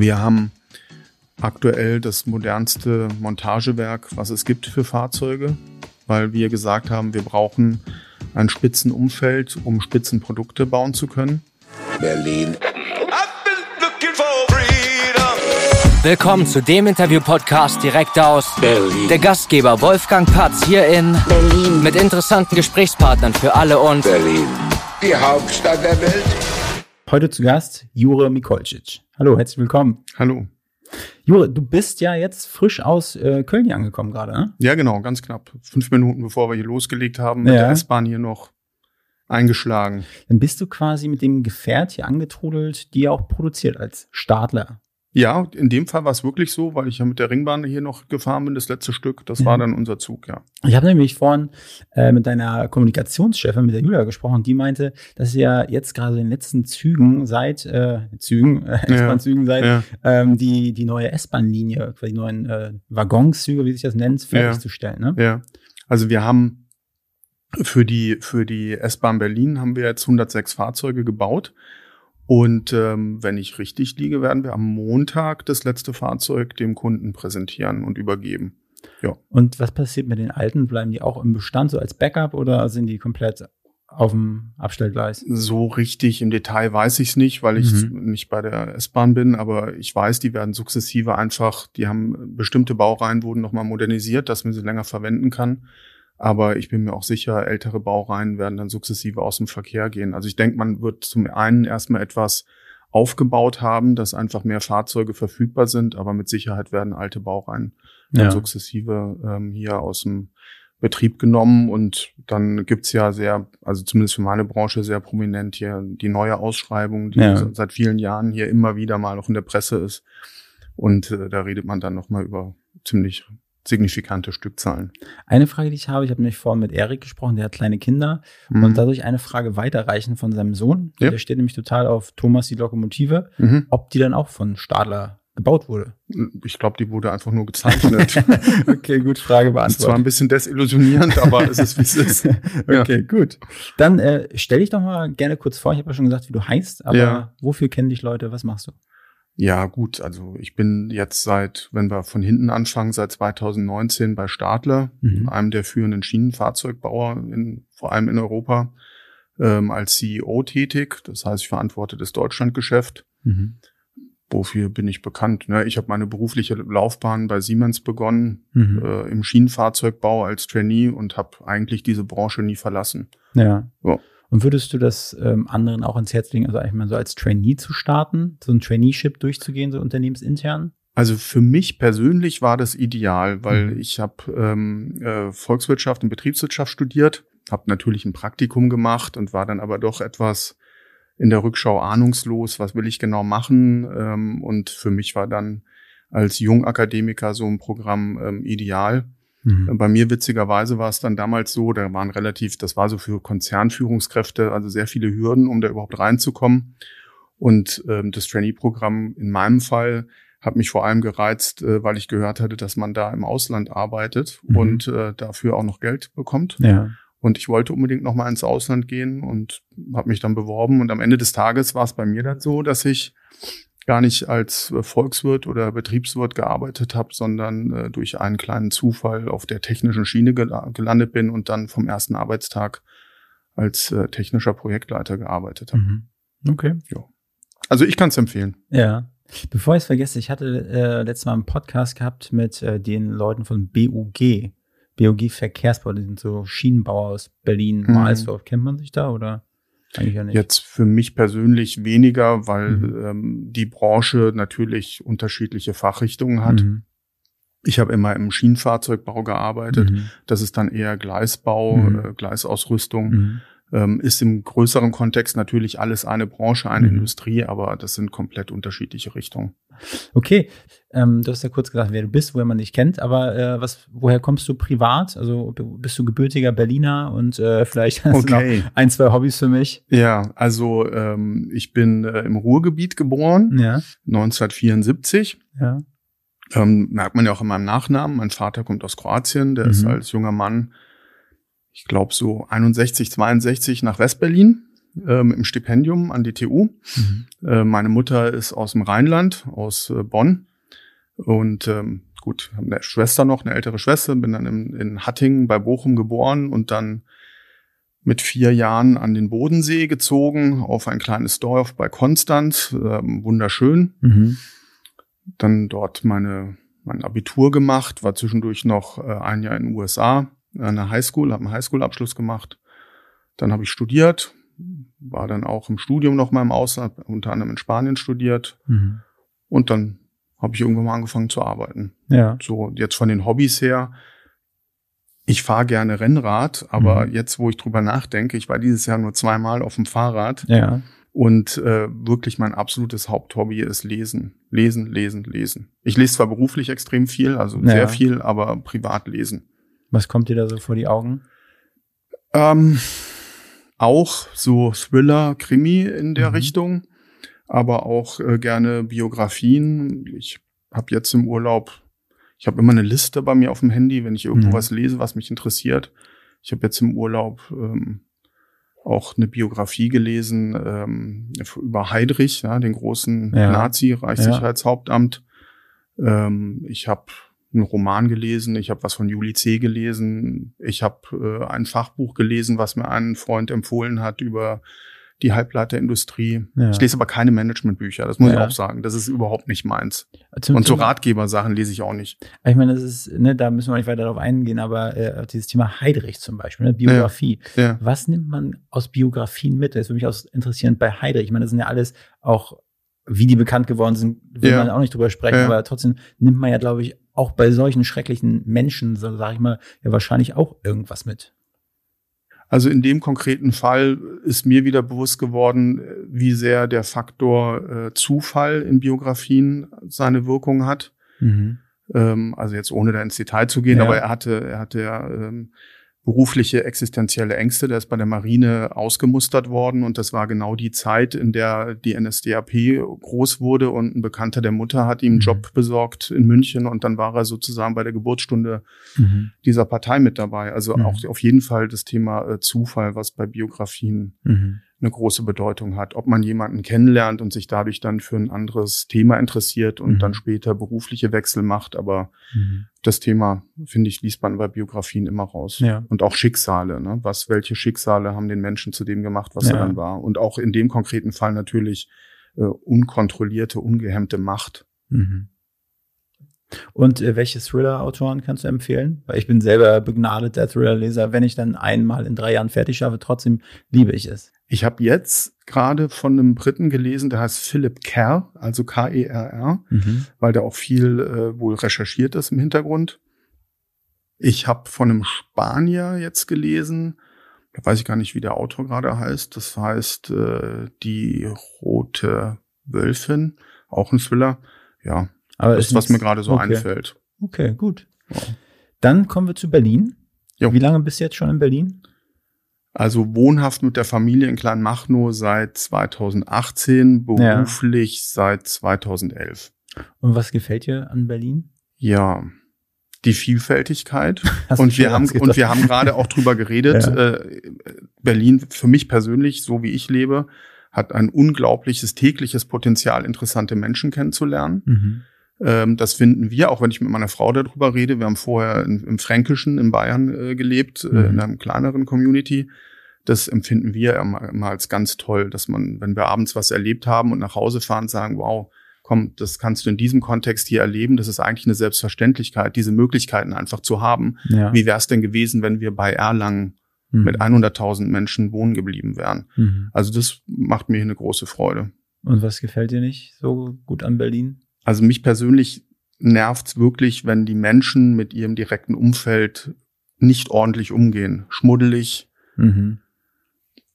Wir haben aktuell das modernste Montagewerk, was es gibt für Fahrzeuge, weil wir gesagt haben, wir brauchen ein Spitzenumfeld, um Spitzenprodukte bauen zu können. Berlin. Willkommen zu dem Interview-Podcast direkt aus Berlin. der Gastgeber Wolfgang Patz hier in Berlin. mit interessanten Gesprächspartnern für alle und Berlin. Die Hauptstadt der Welt. Heute zu Gast Jure Mikolcic. Hallo, herzlich willkommen. Hallo. Jure, du bist ja jetzt frisch aus äh, Köln hier angekommen gerade, ne? Ja, genau, ganz knapp. Fünf Minuten bevor wir hier losgelegt haben, mit Ja. der S-Bahn hier noch eingeschlagen. Dann bist du quasi mit dem Gefährt hier angetrudelt, die ihr auch produziert als Stadler. Ja, in dem Fall war es wirklich so, weil ich ja mit der Ringbahn hier noch gefahren bin, das letzte Stück. Das Ja. war dann unser Zug, ja. Ich habe nämlich vorhin äh, mit deiner Kommunikationschefin, mit der Julia gesprochen, die meinte, dass ihr jetzt gerade in den letzten Zügen seid, äh, Zügen, äh, S-Bahn-Zügen seid, Ja. ähm, die, die neue S-Bahn-Linie, quasi die neuen äh, Waggonzüge, wie sich das nennt, fertigzustellen. Ne? Ja, also wir haben für die, für die S-Bahn Berlin haben wir jetzt 106 Fahrzeuge gebaut. Und ähm, wenn ich richtig liege, werden wir am Montag das letzte Fahrzeug dem Kunden präsentieren und übergeben. Und was passiert mit den alten? Bleiben die auch im Bestand so als Backup oder sind die komplett auf dem Abstellgleis? So richtig im Detail weiß ich es nicht, weil ich Mhm. nicht bei der S-Bahn bin, aber ich weiß, die werden sukzessive einfach, die haben bestimmte Baureihen wurden nochmal modernisiert, dass man sie länger verwenden kann. Aber ich bin mir auch sicher, ältere Baureihen werden dann sukzessive aus dem Verkehr gehen. Also ich denke, man wird zum einen erstmal etwas aufgebaut haben, dass einfach mehr Fahrzeuge verfügbar sind, aber mit Sicherheit werden alte Baureihen dann Ja. sukzessive ähm, hier aus dem Betrieb genommen und dann gibt's ja sehr, also zumindest für meine Branche sehr prominent hier die neue Ausschreibung, die Ja. se- seit vielen Jahren hier immer wieder mal auch in der Presse ist. Und äh, da redet man dann nochmal über ziemlich signifikante Stückzahlen. Eine Frage, die ich habe, ich habe nämlich vorhin mit Erik gesprochen, der hat kleine Kinder Mhm. und dadurch eine Frage weiterreichen von seinem Sohn. Ja. Der steht nämlich total auf Thomas die Lokomotive, Mhm. ob die dann auch von Stadler gebaut wurde. Ich glaube, die wurde einfach nur gezeichnet. okay, gut, Frage ist zwar ein bisschen desillusionierend, aber es ist, wie es ist. Ja. Okay, gut. Dann äh, stell dich doch mal gerne kurz vor. Ich habe ja schon gesagt, wie du heißt, aber Ja. wofür kennen dich Leute? Was machst du? Ja, gut, also ich bin jetzt seit, wenn wir von hinten anfangen, seit 2019 bei Stadler, Mhm. einem der führenden Schienenfahrzeugbauer, in, vor allem in Europa, ähm, als CEO tätig. Das heißt, ich verantworte das Deutschlandgeschäft. Mhm. Wofür bin ich bekannt? Ne? Ich habe meine berufliche Laufbahn bei Siemens begonnen, Mhm. äh, im Schienenfahrzeugbau als Trainee und habe eigentlich diese Branche nie verlassen. Ja. Ja. Und würdest du das ähm, anderen auch ans Herz legen, also eigentlich mal so als Trainee zu starten, so ein Traineeship durchzugehen, so unternehmensintern? Also für mich persönlich war das ideal, weil Mhm. ich habe ähm, äh, Volkswirtschaft und Betriebswirtschaft studiert, habe natürlich ein Praktikum gemacht und war dann aber doch etwas in der Rückschau ahnungslos, was will ich genau machen. Ähm, und für mich war dann als Jungakademiker so ein Programm ähm, ideal. Mhm. Bei mir witzigerweise war es dann damals so, da waren relativ, das war so für Konzernführungskräfte, also sehr viele Hürden, um da überhaupt reinzukommen. Und ähm, das Trainee-Programm in meinem Fall hat mich vor allem gereizt, äh, weil ich gehört hatte, dass man da im Ausland arbeitet Mhm. und äh, dafür auch noch Geld bekommt. Ja. Und ich wollte unbedingt noch mal ins Ausland gehen und habe mich dann beworben. Und am Ende des Tages war es bei mir dann so, dass ich gar nicht als äh, Volkswirt oder Betriebswirt gearbeitet habe, sondern äh, durch einen kleinen Zufall auf der technischen Schiene gel gelandet bin und dann vom ersten Arbeitstag als äh, technischer Projektleiter gearbeitet habe. Mhm. Okay. Also ich kann es empfehlen. Ja. Bevor ich es vergesse, ich hatte äh, letztes Mal einen Podcast gehabt mit äh, den Leuten von BUG. BUG Verkehrsbau, die sind so Schienenbauer aus Berlin, Mhm. Mahlsdorf. Kennt man sich da oder eigentlich ja nicht? Jetzt für mich persönlich weniger, weil Mhm. ähm, die Branche natürlich unterschiedliche Fachrichtungen hat. Mhm. Ich habe immer im Schienenfahrzeugbau gearbeitet. Mhm. Das ist dann eher Gleisbau, Mhm. äh, Gleisausrüstung. Ähm, ist im größeren Kontext natürlich alles eine Branche, eine Mhm. Industrie, aber das sind komplett unterschiedliche Richtungen. Okay, ähm, du hast ja kurz gesagt, wer du bist, woher man dich kennt, aber äh, was, woher kommst du privat? Also bist du gebürtiger Berliner und äh, vielleicht hast du noch ein, zwei Hobbys für mich? Ja, also ähm, ich bin äh, im Ruhrgebiet geboren, Ja, 1974. ja. Ähm, merkt man ja auch in meinem Nachnamen. Mein Vater kommt aus Kroatien, der ist Mhm. als junger Mann, ich glaube so 61, 62 nach Westberlin ähm, im Stipendium an die TU. Mhm. Äh, meine Mutter ist aus dem Rheinland, aus äh, Bonn. Und ähm, gut, haben eine Schwester noch, eine ältere Schwester, bin dann in, in Hattingen bei Bochum geboren und dann mit vier Jahren an den Bodensee gezogen, auf ein kleines Dorf bei Konstanz, ähm, wunderschön. Mhm. Dann dort meine, mein Abitur gemacht, war zwischendurch noch äh, ein Jahr in den USA, an der Highschool, habe einen Highschool-Abschluss gemacht. Dann habe ich studiert, war dann auch im Studium noch mal im Ausland, unter anderem in Spanien studiert. Mhm. Und dann habe ich irgendwann mal angefangen zu arbeiten. Ja. So, jetzt von den Hobbys her. Ich fahre gerne Rennrad, aber mhm. jetzt, wo ich drüber nachdenke, ich war dieses Jahr nur zweimal auf dem Fahrrad. Ja. Und äh, wirklich mein absolutes Haupthobby ist Lesen. Lesen, lesen, lesen. Ich lese zwar beruflich extrem viel, also ja. sehr viel, aber privat lesen. Was kommt dir da so vor die Augen? Ähm, auch so Thriller, Krimi in der mhm. Richtung, aber auch äh, gerne Biografien. Ich habe jetzt im Urlaub, ich habe immer eine Liste bei mir auf dem Handy, wenn ich irgendwo mhm. was lese, was mich interessiert. Ich habe jetzt im Urlaub ähm, auch eine Biografie gelesen ähm, über Heydrich, ja, den großen ja. Nazi, Reichssicherheitshauptamt. Ja. Ähm, ich habe einen Roman gelesen, ich habe was von Juli C. gelesen, ich habe äh, ein Fachbuch gelesen, was mir ein Freund empfohlen hat über die Halbleiterindustrie. Ja. Ich lese aber keine Managementbücher, das muss ja. ich auch sagen. Das ist überhaupt nicht meins. Zum und so Ratgebersachen lese ich auch nicht. Ich meine, das ist, ne, da müssen wir nicht weiter darauf eingehen, aber äh, dieses Thema Heidrich zum Beispiel, ne, Biografie. Ja. Ja. Was nimmt man aus Biografien mit? Das würde mich auch interessieren bei Heidrich. Ich meine, das sind ja alles auch, wie die bekannt geworden sind, will man auch nicht drüber sprechen, aber trotzdem nimmt man ja, glaube ich, auch bei solchen schrecklichen Menschen, so sage ich mal, ja wahrscheinlich auch irgendwas mit. Also in dem konkreten Fall ist mir wieder bewusst geworden, wie sehr der Faktor äh, Zufall in Biografien seine Wirkung hat. Mhm. Ähm, also jetzt ohne da ins Detail zu gehen, ja. aber er hatte, er hatte ja ähm, berufliche existenzielle Ängste. Der ist bei der Marine ausgemustert worden und das war genau die Zeit, in der die NSDAP groß wurde und ein Bekannter der Mutter hat ihm einen mhm. Job besorgt in München und dann war er sozusagen bei der Geburtsstunde mhm. dieser Partei mit dabei. Also mhm. auch auf jeden Fall das Thema äh, Zufall, was bei Biografien mhm eine große Bedeutung hat. Ob man jemanden kennenlernt und sich dadurch dann für ein anderes Thema interessiert und mhm. dann später berufliche Wechsel macht. Aber mhm. das Thema, finde ich, liest man bei Biografien immer raus. Ja. Und auch Schicksale. Ne? Was, welche Schicksale haben den Menschen zu dem gemacht, was ja. er dann war? Und auch in dem konkreten Fall natürlich äh, unkontrollierte, ungehemmte Macht. Mhm. Und äh, welche Thriller-Autoren kannst du empfehlen? Weil ich bin selber begnadeter Thriller-Leser. Wenn ich dann einmal in drei Jahren fertig schaffe, trotzdem liebe ich es. Ich habe jetzt gerade von einem Briten gelesen, der heißt Philip Kerr, also K-E-R-R, mhm. weil der auch viel äh, wohl recherchiert ist im Hintergrund. Ich habe von einem Spanier jetzt gelesen, da weiß ich gar nicht, wie der Autor gerade heißt. Das heißt äh, Die Rote Wölfin, auch ein Thriller. Ja, aber das ist, was mir gerade so okay. einfällt. Okay, gut. Ja. Dann kommen wir zu Berlin. Jo. Wie lange bist du jetzt schon in Berlin? Also wohnhaft mit der Familie in Kleinmachnow seit 2018, beruflich ja. seit 2011. Und was gefällt dir an Berlin? Ja, die Vielfältigkeit. und wir haben und wir haben gerade auch drüber geredet. Ja. Äh, Berlin für mich persönlich, so wie ich lebe, hat ein unglaubliches tägliches Potenzial, interessante Menschen kennenzulernen. Mhm. Ähm, das finden wir, auch wenn ich mit meiner Frau darüber rede. Wir haben vorher in, im Fränkischen in Bayern äh, gelebt, mhm. äh, in mhm. einer kleineren Community. Das empfinden wir immer, immer als ganz toll, dass man, wenn wir abends was erlebt haben und nach Hause fahren, sagen, wow, komm, das kannst du in diesem Kontext hier erleben. Das ist eigentlich eine Selbstverständlichkeit, diese Möglichkeiten einfach zu haben. Ja. Wie wäre es denn gewesen, wenn wir bei Erlangen mhm. mit 100.000 Menschen wohnen geblieben wären? Mhm. Also das macht mir eine große Freude. Und was gefällt dir nicht so gut an Berlin? Also mich persönlich nervt's wirklich, wenn die Menschen mit ihrem direkten Umfeld nicht ordentlich umgehen. Schmuddelig, mhm.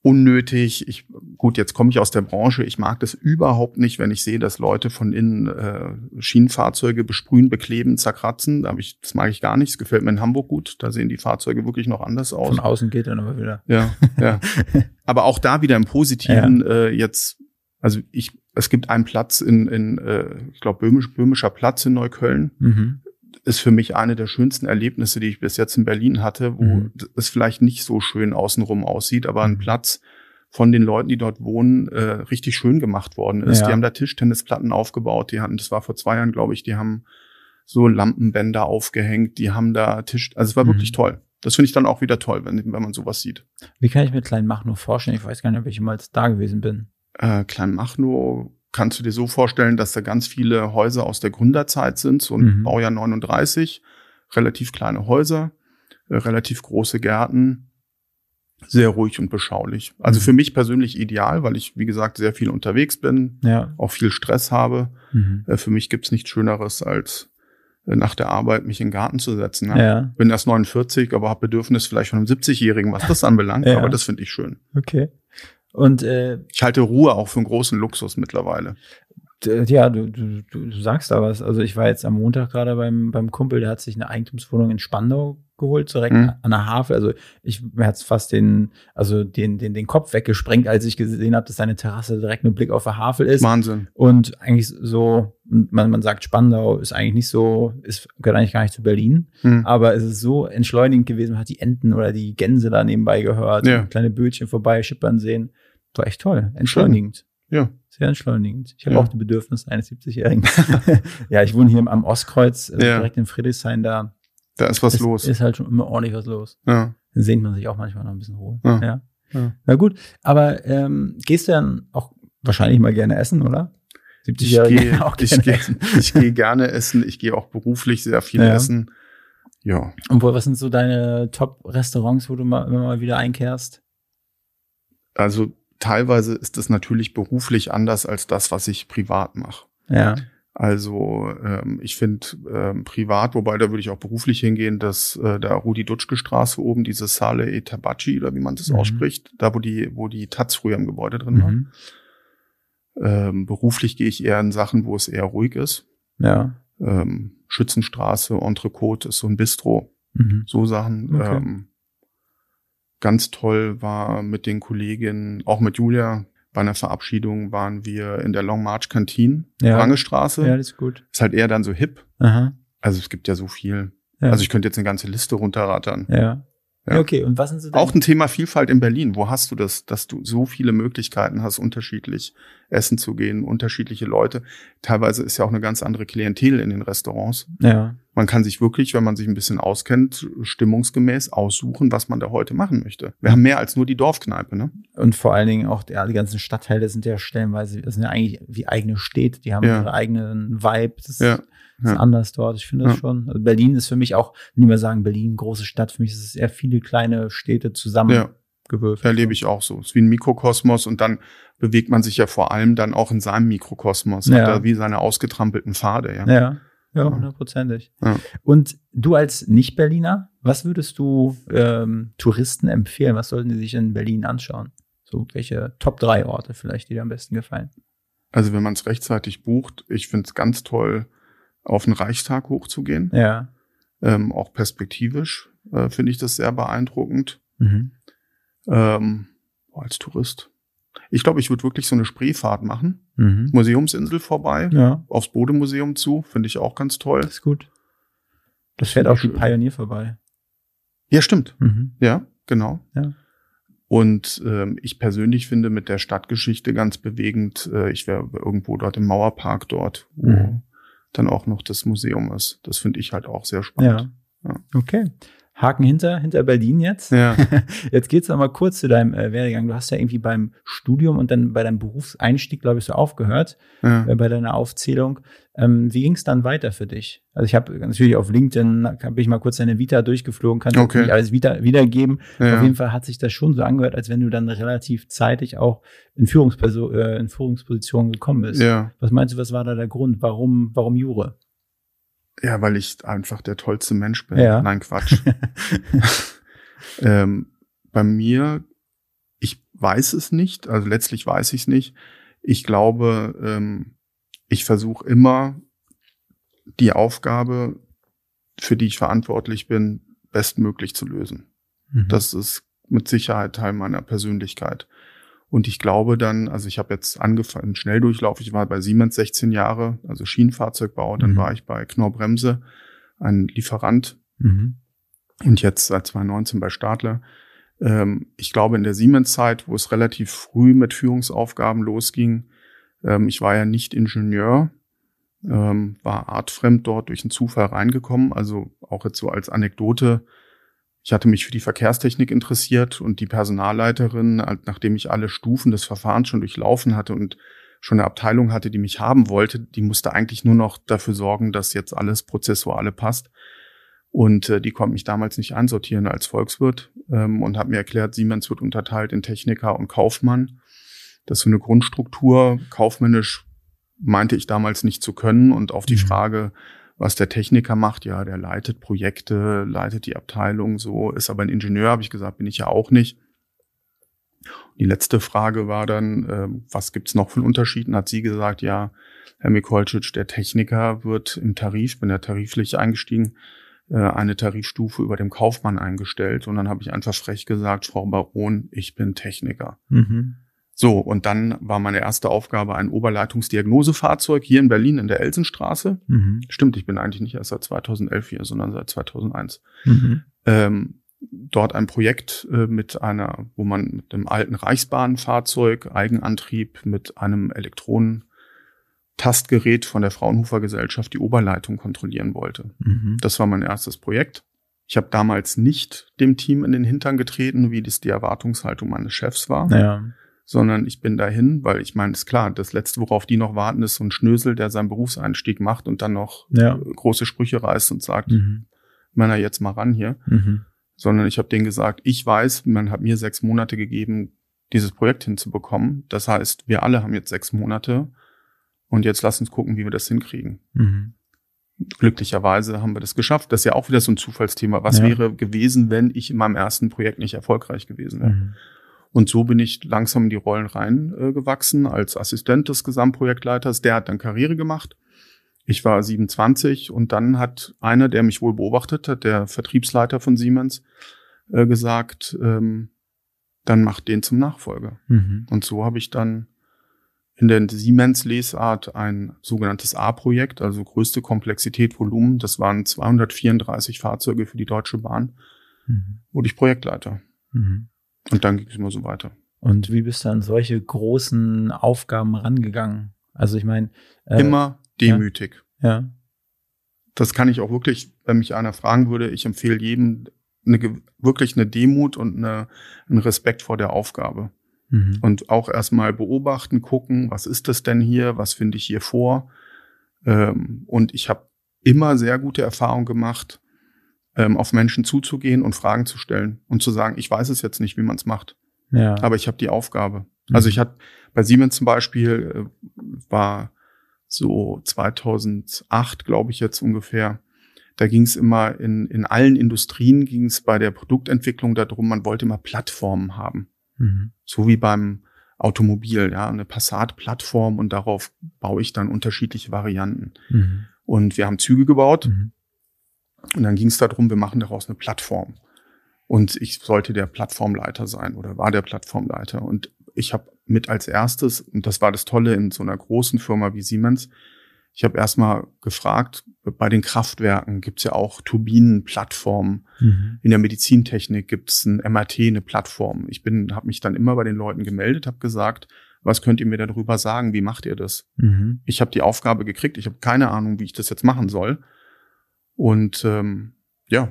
unnötig. Ich, gut, jetzt komme ich aus der Branche. Ich mag das überhaupt nicht, wenn ich sehe, dass Leute von innen äh, Schienenfahrzeuge besprühen, bekleben, zerkratzen. Da ich, das mag ich gar nicht. Das gefällt mir in Hamburg gut. Da sehen die Fahrzeuge wirklich noch anders aus. Von außen geht dann aber wieder. Ja, ja. aber auch da wieder im Positiven ja. äh, jetzt. Also ich es gibt einen Platz in, in äh, ich glaube, Böhmisch, Böhmischer Platz in Neukölln. Mhm. Ist für mich eine der schönsten Erlebnisse, die ich bis jetzt in Berlin hatte, wo mhm. es vielleicht nicht so schön außenrum aussieht, aber ein mhm. Platz, von den Leuten, die dort wohnen, äh, richtig schön gemacht worden ist. Ja. Die haben da Tischtennisplatten aufgebaut. Die hatten, das war vor zwei Jahren, glaube ich, die haben so Lampenbänder aufgehängt. Die haben da Tisch, also es war Mhm. wirklich toll. Das finde ich dann auch wieder toll, wenn, wenn man sowas sieht. Wie kann ich mir Kleinmachnow vorstellen? Ich weiß gar nicht, ob ich jemals da gewesen bin. Äh, Kleinmachnow kannst du dir so vorstellen, dass da ganz viele Häuser aus der Gründerzeit sind, so ein Mhm. Baujahr 39, relativ kleine Häuser, äh, relativ große Gärten, sehr ruhig und beschaulich. Also Mhm. für mich persönlich ideal, weil ich, wie gesagt, sehr viel unterwegs bin, Ja. auch viel Stress habe. Mhm. Äh, für mich gibt's nichts Schöneres, als äh, nach der Arbeit mich in den Garten zu setzen. Ne? Ja. Bin erst 49, aber habe Bedürfnis vielleicht von einem 70-Jährigen, was das anbelangt, Ja. aber das finde ich schön. Okay. Und äh, Ich halte Ruhe auch für einen großen Luxus mittlerweile. ja, du, du, du du sagst da was. Also ich war jetzt am Montag gerade beim, beim Kumpel, der hat sich eine Eigentumswohnung in Spandau geholt, direkt Mhm. an der Havel. Also ich mir hat's fast den, also den, den, den Kopf weggesprengt, als ich gesehen habe, dass seine Terrasse direkt mit Blick auf der Havel ist. Wahnsinn. Und eigentlich so, man, man sagt, Spandau ist eigentlich nicht so, ist, gehört eigentlich gar nicht zu Berlin. Hm. Aber es ist so entschleunigend gewesen, man hat die Enten oder die Gänse da nebenbei gehört, Ja. kleine Bötchen vorbei schippern sehen. War echt toll. Entschleunigend. Ja. Sehr entschleunigend. Ich habe Ja. auch die Bedürfnisse eines 70-Jährigen. ja, ich wohne hier am Ostkreuz, äh, Ja. direkt in Friedrichshain, da Da ist was ist, los. ist halt schon immer ordentlich was los. ja. Dann sehnt man sich auch manchmal noch ein bisschen Ruhe. Ja. Ja. Ja. Na gut, aber ähm, gehst du dann auch wahrscheinlich mal gerne essen, oder? Ich 70-Jährige gehe auch ich gerne gehe essen. ich gehe gerne essen. Ich gehe auch beruflich sehr viel Ja. essen. Ja. Und wo, was sind so deine Top-Restaurants, wo du mal, immer mal wieder einkehrst? Also teilweise ist es natürlich beruflich anders als das, was ich privat mache. Ja. Also ähm, ich finde ähm, privat, wobei da würde ich auch beruflich hingehen, dass äh, da Rudi-Dutschke-Straße oben, diese Sale e Tabaci oder wie man das Mhm. ausspricht, da wo die, wo die Taz früher im Gebäude drin war. Mhm. Ähm, beruflich gehe ich eher in Sachen, wo es eher ruhig ist. Ja. Ähm, Schützenstraße, Entrecote ist so ein Bistro, Mhm. so Sachen. Okay. Ähm, ganz toll war mit den Kolleginnen, auch mit Julia, bei einer Verabschiedung waren wir in der Long March Kantine, Ja. Rangestraße. Ja, das ist gut. Ist halt eher dann so hip. Aha. Also es gibt ja so viel. Ja. Also ich könnte jetzt eine ganze Liste runterrattern. ja. Ja. ja. Okay, und was sind so Auch ein Thema Vielfalt in Berlin. Wo hast du das, dass du so viele Möglichkeiten hast, unterschiedlich essen zu gehen, unterschiedliche Leute? Teilweise ist ja auch eine ganz andere Klientel in den Restaurants. Ja. Man kann sich wirklich, wenn man sich ein bisschen auskennt, stimmungsgemäß aussuchen, was man da heute machen möchte. Wir haben mehr als nur die Dorfkneipe, ne? Und vor allen Dingen auch ja, die ganzen Stadtteile sind ja stellenweise, das sind ja eigentlich wie eigene Städte, die haben Ja. ihre eigenen Vibe. Das ist, Ja, ist anders dort. Ich finde das Ja. schon. Also Berlin ist für mich auch, wenn die mal sagen, Berlin, große Stadt, für mich ist es eher viele kleine Städte zusammengewürfelt. Ja. Erlebe ich auch so. Es ist wie ein Mikrokosmos und dann bewegt man sich ja vor allem dann auch in seinem Mikrokosmos. Ja. Hat da wie seine ausgetrampelten Pfade, ja. Ja, ja, hundertprozentig. Ja. Und du als Nicht-Berliner, was würdest du ähm, Touristen empfehlen? Was sollten die sich in Berlin anschauen? So welche Top 3 Orte vielleicht, die dir am besten gefallen? Also wenn man es rechtzeitig bucht, ich finde es ganz toll, auf den Reichstag hochzugehen. Ja. Ähm, auch perspektivisch äh, finde ich das sehr beeindruckend. Mhm. Ähm, als Tourist. Ich glaube, ich würde wirklich so eine Spreefahrt machen. Mhm. Museumsinsel vorbei, Ja, aufs Bodemuseum zu, finde ich auch ganz toll. das ist gut. Das fährt auch die Schön. Pionier vorbei. Ja, stimmt. Mhm. Ja, genau. Ja. Und ähm, ich persönlich finde mit der Stadtgeschichte ganz bewegend, äh, ich wäre irgendwo dort im Mauerpark dort, wo Mhm. Dann auch noch das Museum ist. Das finde ich halt auch sehr spannend. Ja. Ja. Okay. Haken hinter, hinter Berlin jetzt. Ja. Jetzt geht's noch mal kurz zu deinem äh, Werdegang. Du hast ja irgendwie beim Studium und dann bei deinem Berufseinstieg, glaube ich, so aufgehört, ja. äh, bei deiner Aufzählung. Ähm, wie ging's dann weiter für dich? Also ich habe natürlich auf LinkedIn, habe ich mal kurz deine Vita durchgeflogen, kann Okay. nicht alles wieder, wiedergeben. ja. Auf jeden Fall hat sich das schon so angehört, als wenn du dann relativ zeitig auch in, Führungsperso äh, in Führungspositionen gekommen bist. ja. Was meinst du, was war da der Grund? Warum, warum Jure? Ja, weil ich einfach der tollste Mensch bin. Ja. Nein, Quatsch. ähm, bei mir, ich weiß es nicht, also letztlich weiß ich es nicht. Ich glaube, ähm, ich versuche immer die Aufgabe, für die ich verantwortlich bin, bestmöglich zu lösen. Mhm. Das ist mit Sicherheit Teil meiner Persönlichkeit. Und ich glaube dann, also ich habe jetzt angefangen, Schnelldurchlauf, ich war bei Siemens 16 Jahre, also Schienenfahrzeugbau, dann Mhm. war ich bei Knorr-Bremse, ein Lieferant Mhm. und jetzt seit 2019 bei Stadler. Ähm, ich glaube, in der Siemens-Zeit, wo es relativ früh mit Führungsaufgaben losging, ähm, ich war ja nicht Ingenieur, ähm, war artfremd dort durch einen Zufall reingekommen. Also auch jetzt so als Anekdote. Ich hatte mich für die Verkehrstechnik interessiert und die Personalleiterin, nachdem ich alle Stufen des Verfahrens schon durchlaufen hatte und schon eine Abteilung hatte, die mich haben wollte, die musste eigentlich nur noch dafür sorgen, dass jetzt alles Prozessuale passt. Und äh, die konnte mich damals nicht einsortieren als Volkswirt ähm, und hat mir erklärt, Siemens wird unterteilt in Techniker und Kaufmann. Das ist so eine Grundstruktur. Kaufmännisch meinte ich damals nicht zu können. Und auf die mhm. Frage, was der Techniker macht, ja, der leitet Projekte, leitet die Abteilung, so, ist aber ein Ingenieur, habe ich gesagt, bin ich ja auch nicht. Die letzte Frage war dann, äh, was gibt's noch für Unterschieden? Hat sie gesagt, ja, Herr Mikolcic, der Techniker wird im Tarif, bin ja tariflich eingestiegen, äh, eine Tarifstufe über dem Kaufmann eingestellt. Und dann habe ich einfach frech gesagt, Frau Baron, ich bin Techniker. Mhm. So, und dann war meine erste Aufgabe ein Oberleitungsdiagnosefahrzeug hier in Berlin in der Elsenstraße. Mhm. Stimmt, ich bin eigentlich nicht erst seit 2011 hier, sondern seit 2001. Mhm. Ähm, dort ein Projekt äh, mit einer, wo man mit einem alten Reichsbahnfahrzeug, Eigenantrieb mit einem Elektronentastgerät von der Fraunhofer Gesellschaft die Oberleitung kontrollieren wollte. Mhm. Das war mein erstes Projekt. Ich habe damals nicht dem Team in den Hintern getreten, wie das die Erwartungshaltung meines Chefs war. Ja sondern ich bin dahin, weil ich meine, ist klar, das Letzte, worauf die noch warten, ist so ein Schnösel, der seinen Berufseinstieg macht und dann noch ja. große Sprüche reißt und sagt, mhm. Männer, jetzt mal ran hier. Mhm. Sondern ich habe denen gesagt, ich weiß, man hat mir sechs Monate gegeben, dieses Projekt hinzubekommen. Das heißt, wir alle haben jetzt sechs Monate und jetzt lass uns gucken, wie wir das hinkriegen. Mhm. Glücklicherweise haben wir das geschafft. Das ist ja auch wieder so ein Zufallsthema. Was ja. wäre gewesen, wenn ich in meinem ersten Projekt nicht erfolgreich gewesen wäre? Mhm. Und so bin ich langsam in die Rollen reingewachsen äh, als Assistent des Gesamtprojektleiters. Der hat dann Karriere gemacht. Ich war 27 und dann hat einer, der mich wohl beobachtet hat, der Vertriebsleiter von Siemens, äh, gesagt, ähm, dann macht den zum Nachfolger. Mhm. Und so habe ich dann in der Siemens-Lesart ein sogenanntes A-Projekt, also größte Komplexität, Volumen, das waren 234 Fahrzeuge für die Deutsche Bahn, mhm. wurde ich Projektleiter. Mhm. Und dann ging es immer so weiter. Und wie bist du an solche großen Aufgaben rangegangen? Also ich meine. Äh, immer demütig. Ja, ja. Das kann ich auch wirklich, wenn mich einer fragen würde, ich empfehle jedem eine, wirklich eine Demut und eine, einen Respekt vor der Aufgabe. Mhm. Und auch erstmal beobachten, gucken, was ist das denn hier, was finde ich hier vor. Ähm, und ich habe immer sehr gute Erfahrungen gemacht, ähm, auf Menschen zuzugehen und Fragen zu stellen und zu sagen, ich weiß es jetzt nicht, wie man es macht. Ja. Aber ich habe die Aufgabe. Mhm. Also ich hatte bei Siemens zum Beispiel äh, war so 2008, glaube ich jetzt ungefähr. Da ging es immer in, in allen Industrien ging es bei der Produktentwicklung darum, man wollte immer Plattformen haben. Mhm. So wie beim Automobil, ja, eine Passat-Plattform und darauf baue ich dann unterschiedliche Varianten. Mhm. Und wir haben Züge gebaut. Mhm. Und dann ging es darum, wir machen daraus eine Plattform. Und ich sollte der Plattformleiter sein oder war der Plattformleiter. Und ich habe mit als erstes, und das war das Tolle in so einer großen Firma wie Siemens, ich habe erstmal gefragt, bei den Kraftwerken gibt's ja auch Turbinenplattformen. Mhm. In der Medizintechnik gibt's ein MRT, eine Plattform. Ich bin, habe mich dann immer bei den Leuten gemeldet, habe gesagt, was könnt ihr mir darüber sagen? Wie macht ihr das? Mhm. Ich habe die Aufgabe gekriegt, ich habe keine Ahnung, wie ich das jetzt machen soll. Und ähm, ja,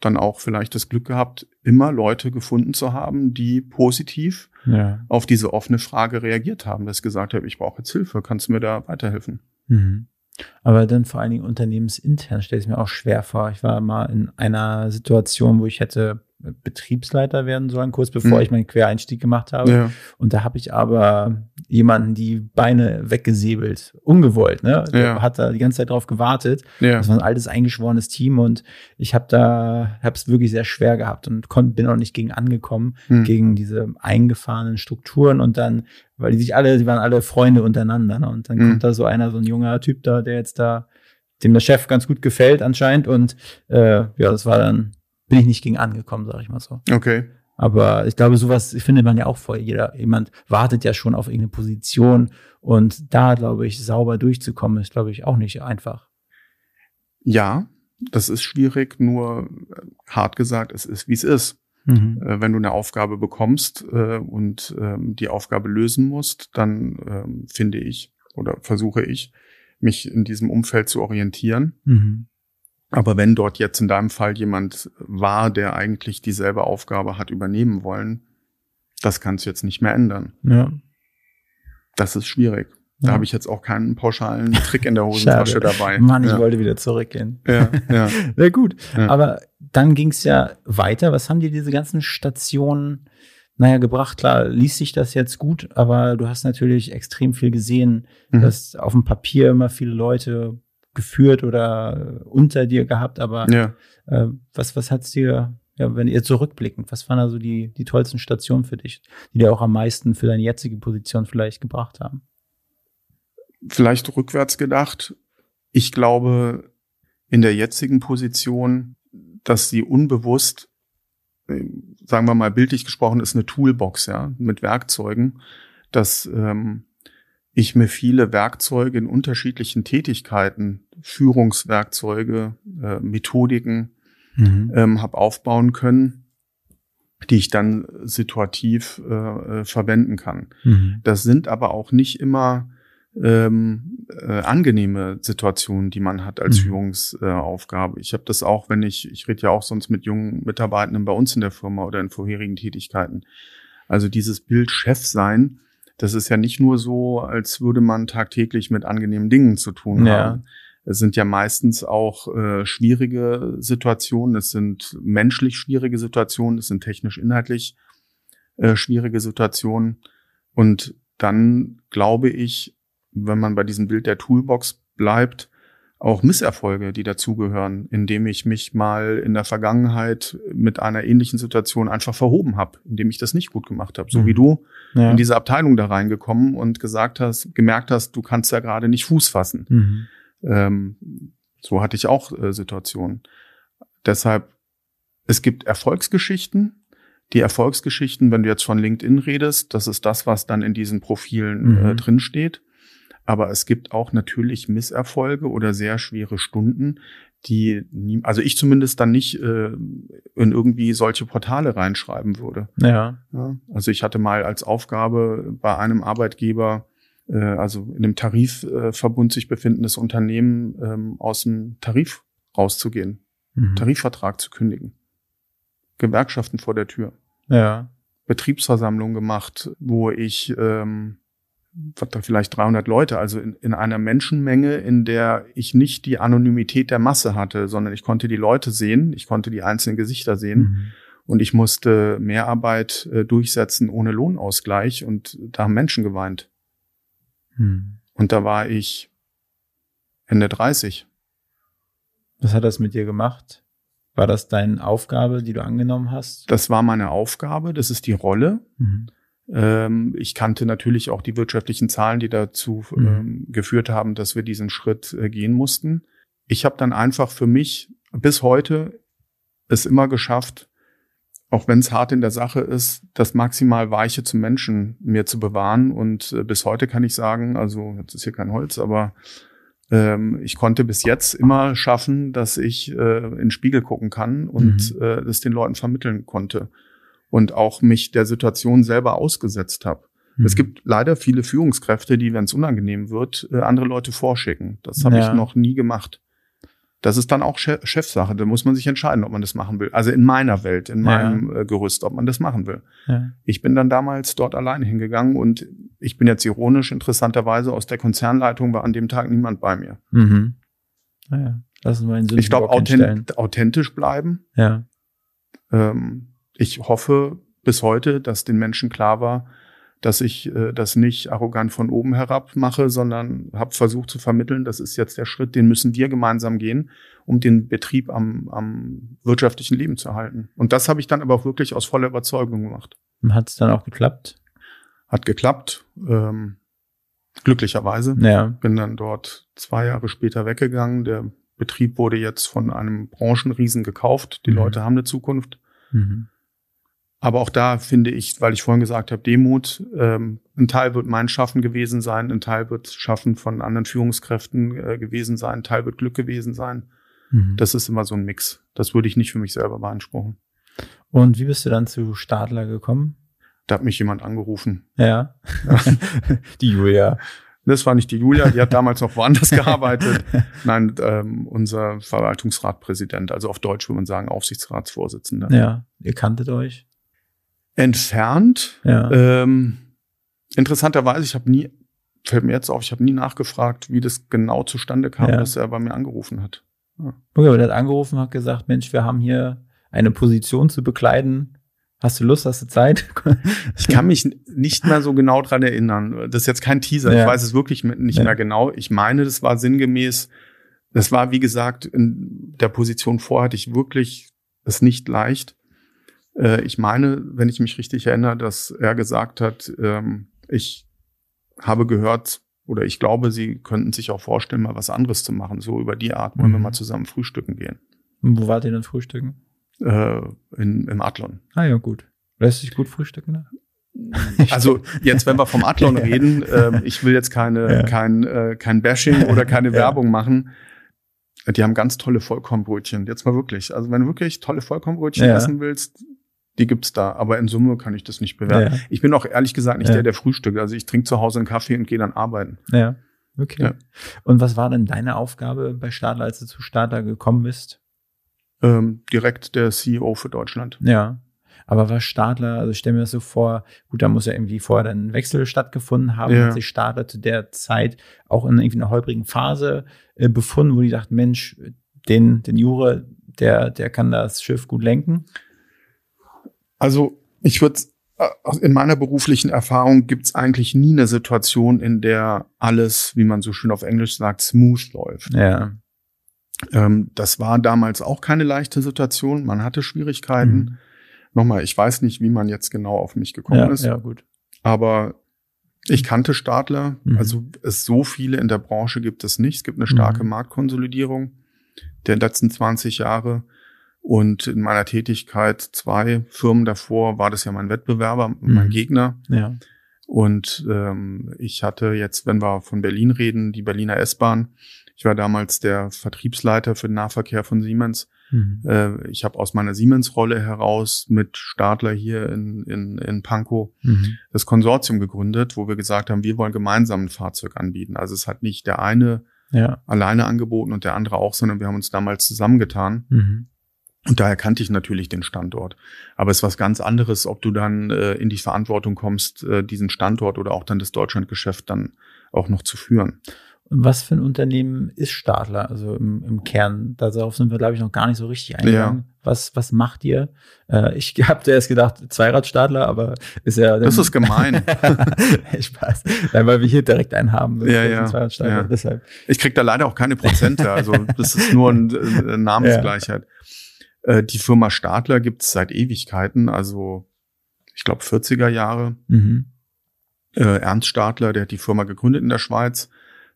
dann auch vielleicht das Glück gehabt, immer Leute gefunden zu haben, die positiv ja. auf diese offene Frage reagiert haben, dass ich gesagt habe, ich brauche jetzt Hilfe, kannst du mir da weiterhelfen? Mhm. Aber dann vor allen Dingen unternehmensintern stelle ich mir auch schwer vor. Ich war mal in einer Situation, wo ich hätte Betriebsleiter werden sollen, kurz bevor mhm. ich meinen Quereinstieg gemacht habe. Ja. Und da habe ich aber jemanden die Beine weggesäbelt, ungewollt. Ne? Der hat da die ganze Zeit drauf gewartet. Ja. Das war ein altes eingeschworenes Team und ich habe da, habe es wirklich sehr schwer gehabt und konnt, bin auch nicht gegen angekommen mhm. gegen diese eingefahrenen Strukturen und dann, weil die sich alle, die waren alle Freunde untereinander. Ne? Und dann mhm. kommt da so einer, so ein junger Typ da, der jetzt da dem der Chef ganz gut gefällt anscheinend und äh, ja, das war dann bin ich nicht gegen angekommen, sage ich mal so. Okay. Aber ich glaube, sowas findet man ja auch vor. Jeder, jemand wartet ja schon auf irgendeine Position und da, glaube ich, sauber durchzukommen, ist, glaube ich, auch nicht einfach. Ja, das ist schwierig, nur äh, hart gesagt, es ist, wie es ist. Mhm. Äh, wenn du eine Aufgabe bekommst äh, und ähm, die Aufgabe lösen musst, dann ähm, finde ich oder versuche ich, mich in diesem Umfeld zu orientieren. Mhm. Aber wenn dort jetzt in deinem Fall jemand war, der eigentlich dieselbe Aufgabe hat übernehmen wollen, das kannst du jetzt nicht mehr ändern. Ja. Das ist schwierig. Da ja. habe ich jetzt auch keinen pauschalen Trick in der Hosentasche dabei. Mann, ich ja. wollte wieder zurückgehen. Ja, ja. Sehr gut. Ja. Aber dann ging es ja weiter. Was haben dir diese ganzen Stationen, naja, gebracht? Klar, liest sich das jetzt gut, aber du hast natürlich extrem viel gesehen, mhm. dass auf dem Papier immer viele Leute geführt oder unter dir gehabt, aber ja. äh, was, was hat's dir, ja, wenn ihr zurückblickend, was waren also die, die tollsten Stationen für dich, die dir auch am meisten für deine jetzige Position vielleicht gebracht haben? vielleicht rückwärts gedacht. Ich glaube, in der jetzigen Position, dass sie unbewusst, äh, sagen wir mal bildlich gesprochen, ist eine Toolbox, ja, mit Werkzeugen, dass ähm, ich mir viele Werkzeuge in unterschiedlichen Tätigkeiten, Führungswerkzeuge, äh, Methodiken mhm. ähm, habe aufbauen können, die ich dann situativ äh, äh verwenden kann. Mhm. Das sind aber auch nicht immer ähm, äh, angenehme Situationen, die man hat als mhm. Führungsaufgabe. ich habe das auch, wenn ich, ich rede ja auch sonst mit jungen Mitarbeitenden bei uns in der Firma oder in vorherigen Tätigkeiten. Also dieses Bild Chef sein, das ist ja nicht nur so, als würde man tagtäglich mit angenehmen Dingen zu tun ja. haben. Es sind ja meistens auch äh, schwierige Situationen, es sind menschlich schwierige Situationen, es sind technisch inhaltlich äh, schwierige Situationen. Und dann glaube ich, wenn man bei diesem Bild der Toolbox bleibt, auch Misserfolge, die dazugehören, indem ich mich mal in der Vergangenheit mit einer ähnlichen Situation einfach verhoben habe, indem ich das nicht gut gemacht habe. So mhm. wie du ja. in diese Abteilung da reingekommen und gesagt hast, gemerkt hast, du kannst ja gerade nicht Fuß fassen. Mhm. Ähm, so hatte ich auch äh, Situationen. Deshalb, es gibt Erfolgsgeschichten. Die Erfolgsgeschichten, wenn du jetzt von LinkedIn redest, das ist das, was dann in diesen Profilen äh, mhm. äh, drinsteht. Aber es gibt auch natürlich Misserfolge oder sehr schwere Stunden, die, nie, also ich zumindest dann nicht äh, in irgendwie solche Portale reinschreiben würde. Ja. ja. Also ich hatte mal als Aufgabe bei einem Arbeitgeber, äh, also in einem Tarifverbund sich befindendes Unternehmen ähm, aus dem Tarif rauszugehen, mhm. Tarifvertrag zu kündigen, Gewerkschaften vor der Tür. Ja. Betriebsversammlung gemacht, wo ich ähm, vielleicht 300 Leute, also in, in einer Menschenmenge, in der ich nicht die Anonymität der Masse hatte, sondern ich konnte die Leute sehen, ich konnte die einzelnen Gesichter sehen mhm. und ich musste Mehrarbeit äh, durchsetzen ohne Lohnausgleich und da haben Menschen geweint. Mhm. Und da war ich Ende 30. Was hat das mit dir gemacht? War das deine Aufgabe, die du angenommen hast? Das war meine Aufgabe, das ist die Rolle. Mhm. Ähm, ich kannte natürlich auch die wirtschaftlichen Zahlen, die dazu mhm. ähm, geführt haben, dass wir diesen Schritt äh, gehen mussten. Ich habe dann einfach für mich bis heute es immer geschafft, auch wenn es hart in der Sache ist, das maximal Weiche zum Menschen mir zu bewahren. Und äh, bis heute kann ich sagen, also jetzt ist hier kein Holz, aber ähm, ich konnte bis jetzt immer schaffen, dass ich äh, in den Spiegel gucken kann und mhm. äh, das den Leuten vermitteln konnte und auch mich der Situation selber ausgesetzt habe. Mhm. Es gibt leider viele Führungskräfte, die, wenn es unangenehm wird, äh, andere Leute vorschicken. Das habe ja. ich noch nie gemacht. Das ist dann auch Chefsache. Da muss man sich entscheiden, ob man das machen will. Also in meiner Welt, in meinem. Äh, Gerüst, ob man das machen will. Ja. Ich bin dann damals dort alleine hingegangen und ich bin jetzt ironisch, interessanterweise aus der Konzernleitung war an dem Tag niemand bei mir. Mhm. Naja, lassen wir Ich glaube, authent authentisch bleiben. Ja. Ähm, ich hoffe bis heute, dass den Menschen klar war, dass ich äh, das nicht arrogant von oben herab mache, sondern habe versucht zu vermitteln, das ist jetzt der Schritt, den müssen wir gemeinsam gehen, um den Betrieb am, am wirtschaftlichen Leben zu halten. Und das habe ich dann aber auch wirklich aus voller Überzeugung gemacht. Hat es dann auch geklappt? Hat geklappt. Ähm, glücklicherweise. Ja. Bin dann dort zwei Jahre später weggegangen. Der Betrieb wurde jetzt von einem Branchenriesen gekauft. Die mhm. Leute haben eine Zukunft. Mhm. Aber auch da finde ich, weil ich vorhin gesagt habe, Demut, ähm, ein Teil wird mein Schaffen gewesen sein, ein Teil wird Schaffen von anderen Führungskräften äh, gewesen sein, ein Teil wird Glück gewesen sein. Mhm. Das ist immer so ein Mix. Das würde ich nicht für mich selber beanspruchen. Und wie bist du dann zu Stadler gekommen? Da hat mich jemand angerufen. Ja. die Julia. Das war nicht die Julia, die hat damals noch woanders gearbeitet. Nein, ähm, unser Verwaltungsratpräsident, also auf Deutsch würde man sagen Aufsichtsratsvorsitzender. Ja, ihr kanntet euch? Entfernt. Ja. Ähm, interessanterweise, ich habe nie, fällt mir jetzt auf, ich habe nie nachgefragt, wie das genau zustande kam, ja. dass er bei mir angerufen hat. Ja. Okay, aber der hat angerufen und hat gesagt, Mensch, wir haben hier eine Position zu bekleiden, Hast du Lust, hast du Zeit? ich kann mich nicht mehr so genau dran erinnern. Das ist jetzt kein Teaser. Ja. Ich weiß es wirklich nicht mehr genau. Ich meine, das war sinngemäß. Das war, wie gesagt, in der Position vor hatte ich wirklich es nicht leicht. Äh, ich meine, wenn ich mich richtig erinnere, dass er gesagt hat, ähm, ich habe gehört oder ich glaube, Sie könnten sich auch vorstellen, mal was anderes zu machen. So über die Art wollen mhm. wir mal zusammen frühstücken gehen. Und wo wart ihr denn frühstücken? äh, in, im Adlon. Ah ja, gut. Lässt sich gut frühstücken, ne? Also jetzt, wenn wir vom Adlon reden, äh, ich will jetzt keine, ja. kein, äh, kein Bashing oder keine ja. Werbung machen. Die haben ganz tolle Vollkornbrötchen. Jetzt mal wirklich. Also wenn du wirklich tolle Vollkornbrötchen ja. essen willst, die gibt's da. Aber in Summe kann ich das nicht bewerten. Ich bin auch ehrlich gesagt nicht der, der frühstückt. Also ich trinke zu Hause einen Kaffee und gehe dann arbeiten. Ja. Okay. Und was war denn deine Aufgabe bei Stadler, als du zu Stadler gekommen bist? ähm, direkt der CEO für Deutschland. Ja. Aber war Stadler, also ich stelle mir das so vor, gut, da muss ja irgendwie vorher dann ein Wechsel stattgefunden haben, ja. hat sich Stadler zu der Zeit auch in irgendwie einer holprigen Phase äh, befunden, wo die dachten, Mensch, den, den Jure, der, der kann das Schiff gut lenken? Also ich würde äh, in meiner beruflichen Erfahrung gibt es eigentlich nie eine Situation, in der alles, wie man so schön auf Englisch sagt, smooth läuft. Ja. Ähm, das war damals auch keine leichte Situation. Man hatte Schwierigkeiten. Mhm. Nochmal, ich weiß nicht, wie man jetzt genau auf mich gekommen ja, ist. Ja, gut. Aber ich kannte Stadler. Mhm. Also es so viele in der Branche gibt es nicht. Es gibt eine starke mhm. Marktkonsolidierung der letzten 20 Jahre. Und in meiner Tätigkeit zwei Firmen davor war das ja mein Wettbewerber, mein mhm. Gegner. Ja. Und ähm, ich hatte jetzt, wenn wir von Berlin reden, die Berliner S-Bahn ich war damals der Vertriebsleiter für den Nahverkehr von Siemens. Mhm. Äh, ich habe aus meiner Siemens-Rolle heraus mit Stadler hier in, in, in Pankow mhm. das Konsortium gegründet, wo wir gesagt haben, wir wollen gemeinsam ein Fahrzeug anbieten. Also es hat nicht der eine ja. alleine angeboten und der andere auch, sondern wir haben uns damals zusammengetan. Mhm. Und daher kannte ich natürlich den Standort. Aber es ist was ganz anderes, ob du dann äh, in die Verantwortung kommst, äh, diesen Standort oder auch dann das Deutschlandgeschäft dann auch noch zu führen. Was für ein Unternehmen ist Stadler? Also im, im Kern, darauf sind wir, glaube ich, noch gar nicht so richtig eingegangen. Ja. Was, was macht ihr? Äh, ich habe erst gedacht, Zweiradstadler, aber ist ja. Das ist gemein. Spaß. Nein, weil wir hier direkt einen haben. Ja, ja. Zweiradstadler, ja. Deshalb. Ich krieg da leider auch keine Prozente. Also das ist nur eine äh, Namensgleichheit. Ja. Äh, die Firma Stadler gibt es seit Ewigkeiten, also ich glaube 40er Jahre. Mhm. Äh, Ernst Stadler, der hat die Firma gegründet in der Schweiz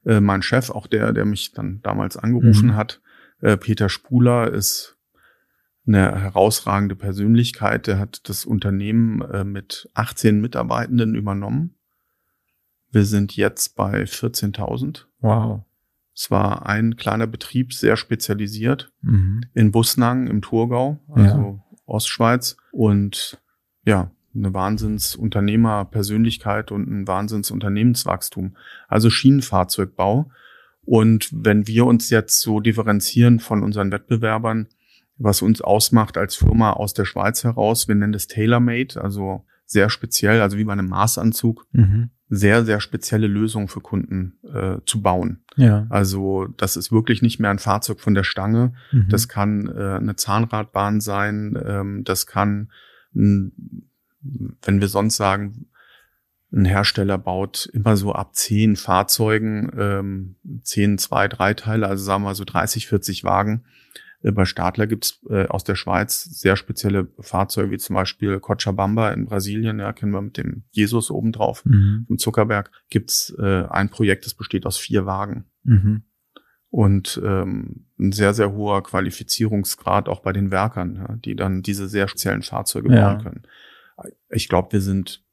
äh, mein Chef, auch der, der mich dann damals angerufen mhm. hat, äh, Peter Spuler, ist eine herausragende Persönlichkeit. Der hat das Unternehmen äh, mit 18 Mitarbeitenden übernommen. Wir sind jetzt bei 14.000. Wow. Es war ein kleiner Betrieb, sehr spezialisiert mhm. in Busnang im Thurgau, also ja. Ostschweiz. Und ja, eine Wahnsinnsunternehmerpersönlichkeit und ein Wahnsinnsunternehmenswachstum. Also Schienenfahrzeugbau. Und wenn wir uns jetzt so differenzieren von unseren Wettbewerbern, was uns ausmacht als Firma aus der Schweiz heraus, wir nennen das Tailor-Made, also sehr speziell, also wie bei einem Maßanzug, mhm. sehr, sehr spezielle Lösungen für Kunden äh, zu bauen. Ja. Also das ist wirklich nicht mehr ein Fahrzeug von der Stange. Mhm. Das kann äh, eine Zahnradbahn sein, ähm, das kann wenn wir sonst sagen, ein Hersteller baut immer so ab zehn Fahrzeugen, ähm, zehn, zwei, drei Teile, also sagen wir so 30, 40 Wagen. Äh, bei Stadler gibt's äh, aus der Schweiz sehr spezielle Fahrzeuge, wie zum Beispiel Cochabamba in Brasilien, ja, kennen wir mit dem Jesus obendrauf, mhm. im Zuckerberg, gibt's äh, ein Projekt, das besteht aus vier Wagen. Mhm. Und ähm, ein sehr, sehr hoher Qualifizierungsgrad auch bei den Werkern, ja, die dann diese sehr speziellen Fahrzeuge ja. bauen können ich glaube, wir sind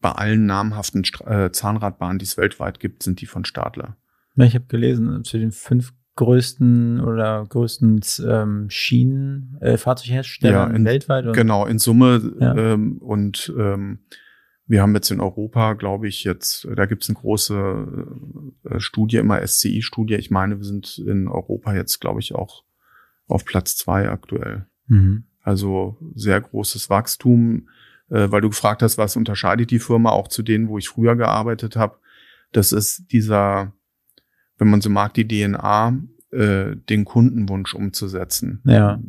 bei allen namhaften äh, Zahnradbahnen, die es weltweit gibt, sind die von Stadler. Ja, ich habe gelesen, zu den fünf größten oder größten ähm, Schienenfahrzeughersteller äh, weltweit. Und, genau, in Summe. Ja. Ähm, und ähm, wir haben jetzt in Europa, glaube ich, jetzt, da gibt es eine große äh, Studie, immer SCI-Studie. Ich meine, wir sind in Europa jetzt, glaube ich, auch auf Platz zwei aktuell. Mhm. Also sehr großes Wachstum, äh, weil du gefragt hast, was unterscheidet die Firma auch zu denen, wo ich früher gearbeitet habe. Das ist dieser, wenn man so mag, die DNA, äh, den Kundenwunsch umzusetzen. Ja.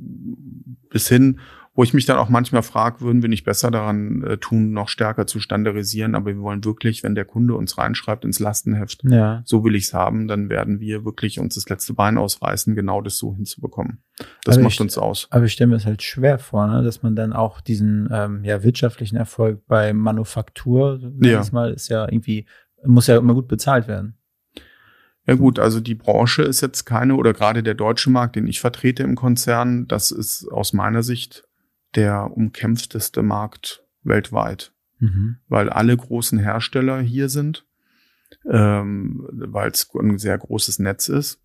Bis hin, wo ich mich dann auch manchmal frage, würden wir nicht besser daran äh, tun, noch stärker zu standardisieren, aber wir wollen wirklich, wenn der Kunde uns reinschreibt ins Lastenheft, ja. so will ich's haben, dann werden wir wirklich uns das letzte Bein ausreißen, genau das so hinzubekommen. Das aber macht ich, uns aus. Aber ich stelle mir es halt schwer vor, ne, dass man dann auch diesen ähm, ja, wirtschaftlichen Erfolg bei Manufaktur, ja. Mal ist ja irgendwie, muss ja immer gut bezahlt werden. Ja gut, also die Branche ist jetzt keine oder gerade der deutsche Markt, den ich vertrete im Konzern, das ist aus meiner Sicht der umkämpfteste Markt weltweit, mhm. weil alle großen Hersteller hier sind, ähm, weil es ein sehr großes Netz ist,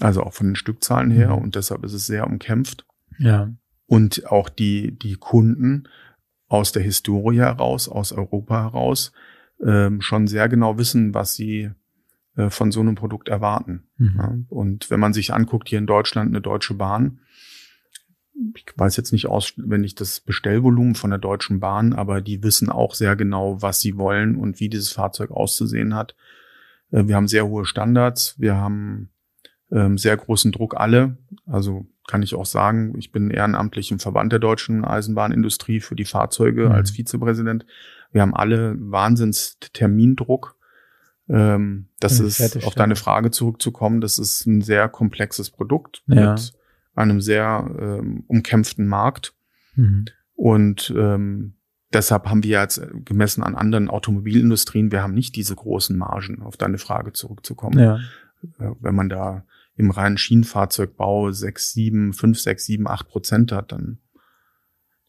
also auch von den Stückzahlen her mhm. und deshalb ist es sehr umkämpft. Ja. Und auch die, die Kunden aus der Historie heraus, aus Europa heraus, ähm, schon sehr genau wissen, was sie äh, von so einem Produkt erwarten. Mhm. Ja, und wenn man sich anguckt, hier in Deutschland eine Deutsche Bahn, ich weiß jetzt nicht auswendig das Bestellvolumen von der Deutschen Bahn, aber die wissen auch sehr genau, was sie wollen und wie dieses Fahrzeug auszusehen hat. Äh, wir haben sehr hohe Standards, wir haben ähm, sehr großen Druck alle. Also kann ich auch sagen, ich bin ehrenamtlich im Verband der deutschen Eisenbahnindustrie für die Fahrzeuge mhm. als Vizepräsident. Wir haben alle Wahnsinns Termindruck. Ähm, das ist auf deine Frage zurückzukommen. Das ist ein sehr komplexes Produkt ja. mit einem sehr ähm, umkämpften Markt. Mhm. Und ähm, deshalb haben wir jetzt gemessen an anderen Automobilindustrien, wir haben nicht diese großen Margen, auf deine Frage zurückzukommen. Ja. Äh, wenn man da im reinen Schienenfahrzeugbau sechs, sieben, fünf, sechs, sieben, acht Prozent hat, dann,